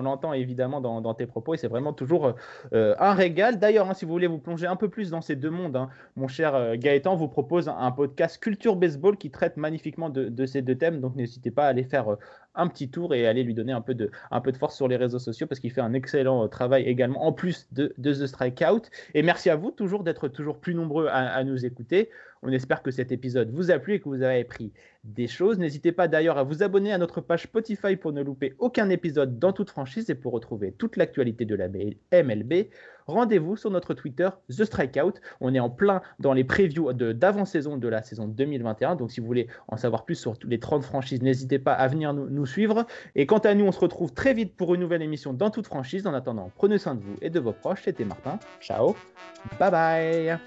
l'entend évidemment dans, tes propos et c'est vraiment toujours euh, un régal. D'ailleurs, hein, si vous voulez vous plonger un peu plus dans ces deux mondes, hein, mon cher euh, Gaëtan vous propose un, podcast Culture Baseball qui traite magnifiquement de, ces deux thèmes. Donc n'hésitez pas à aller faire euh, un petit tour et aller lui donner un peu de, force sur les réseaux sociaux parce qu'il fait un excellent travail également en plus de The Strikeout. Et merci à vous toujours d'être toujours plus nombreux à nous écouter. On espère que cet épisode vous a plu et que vous avez appris des choses. N'hésitez pas d'ailleurs à vous abonner à notre page Spotify pour ne louper aucun épisode dans toute franchise et pour retrouver toute l'actualité de la MLB. Rendez-vous sur notre Twitter The Strikeout. On est en plein dans les previews d'avant-saison de la saison 2021. Donc si vous voulez en savoir plus sur les 30 franchises, n'hésitez pas à venir nous, nous suivre. Et quant à nous, on se retrouve très vite pour une nouvelle émission dans toute franchise. En attendant, prenez soin de vous et de vos proches. C'était Martin. Ciao. Bye bye.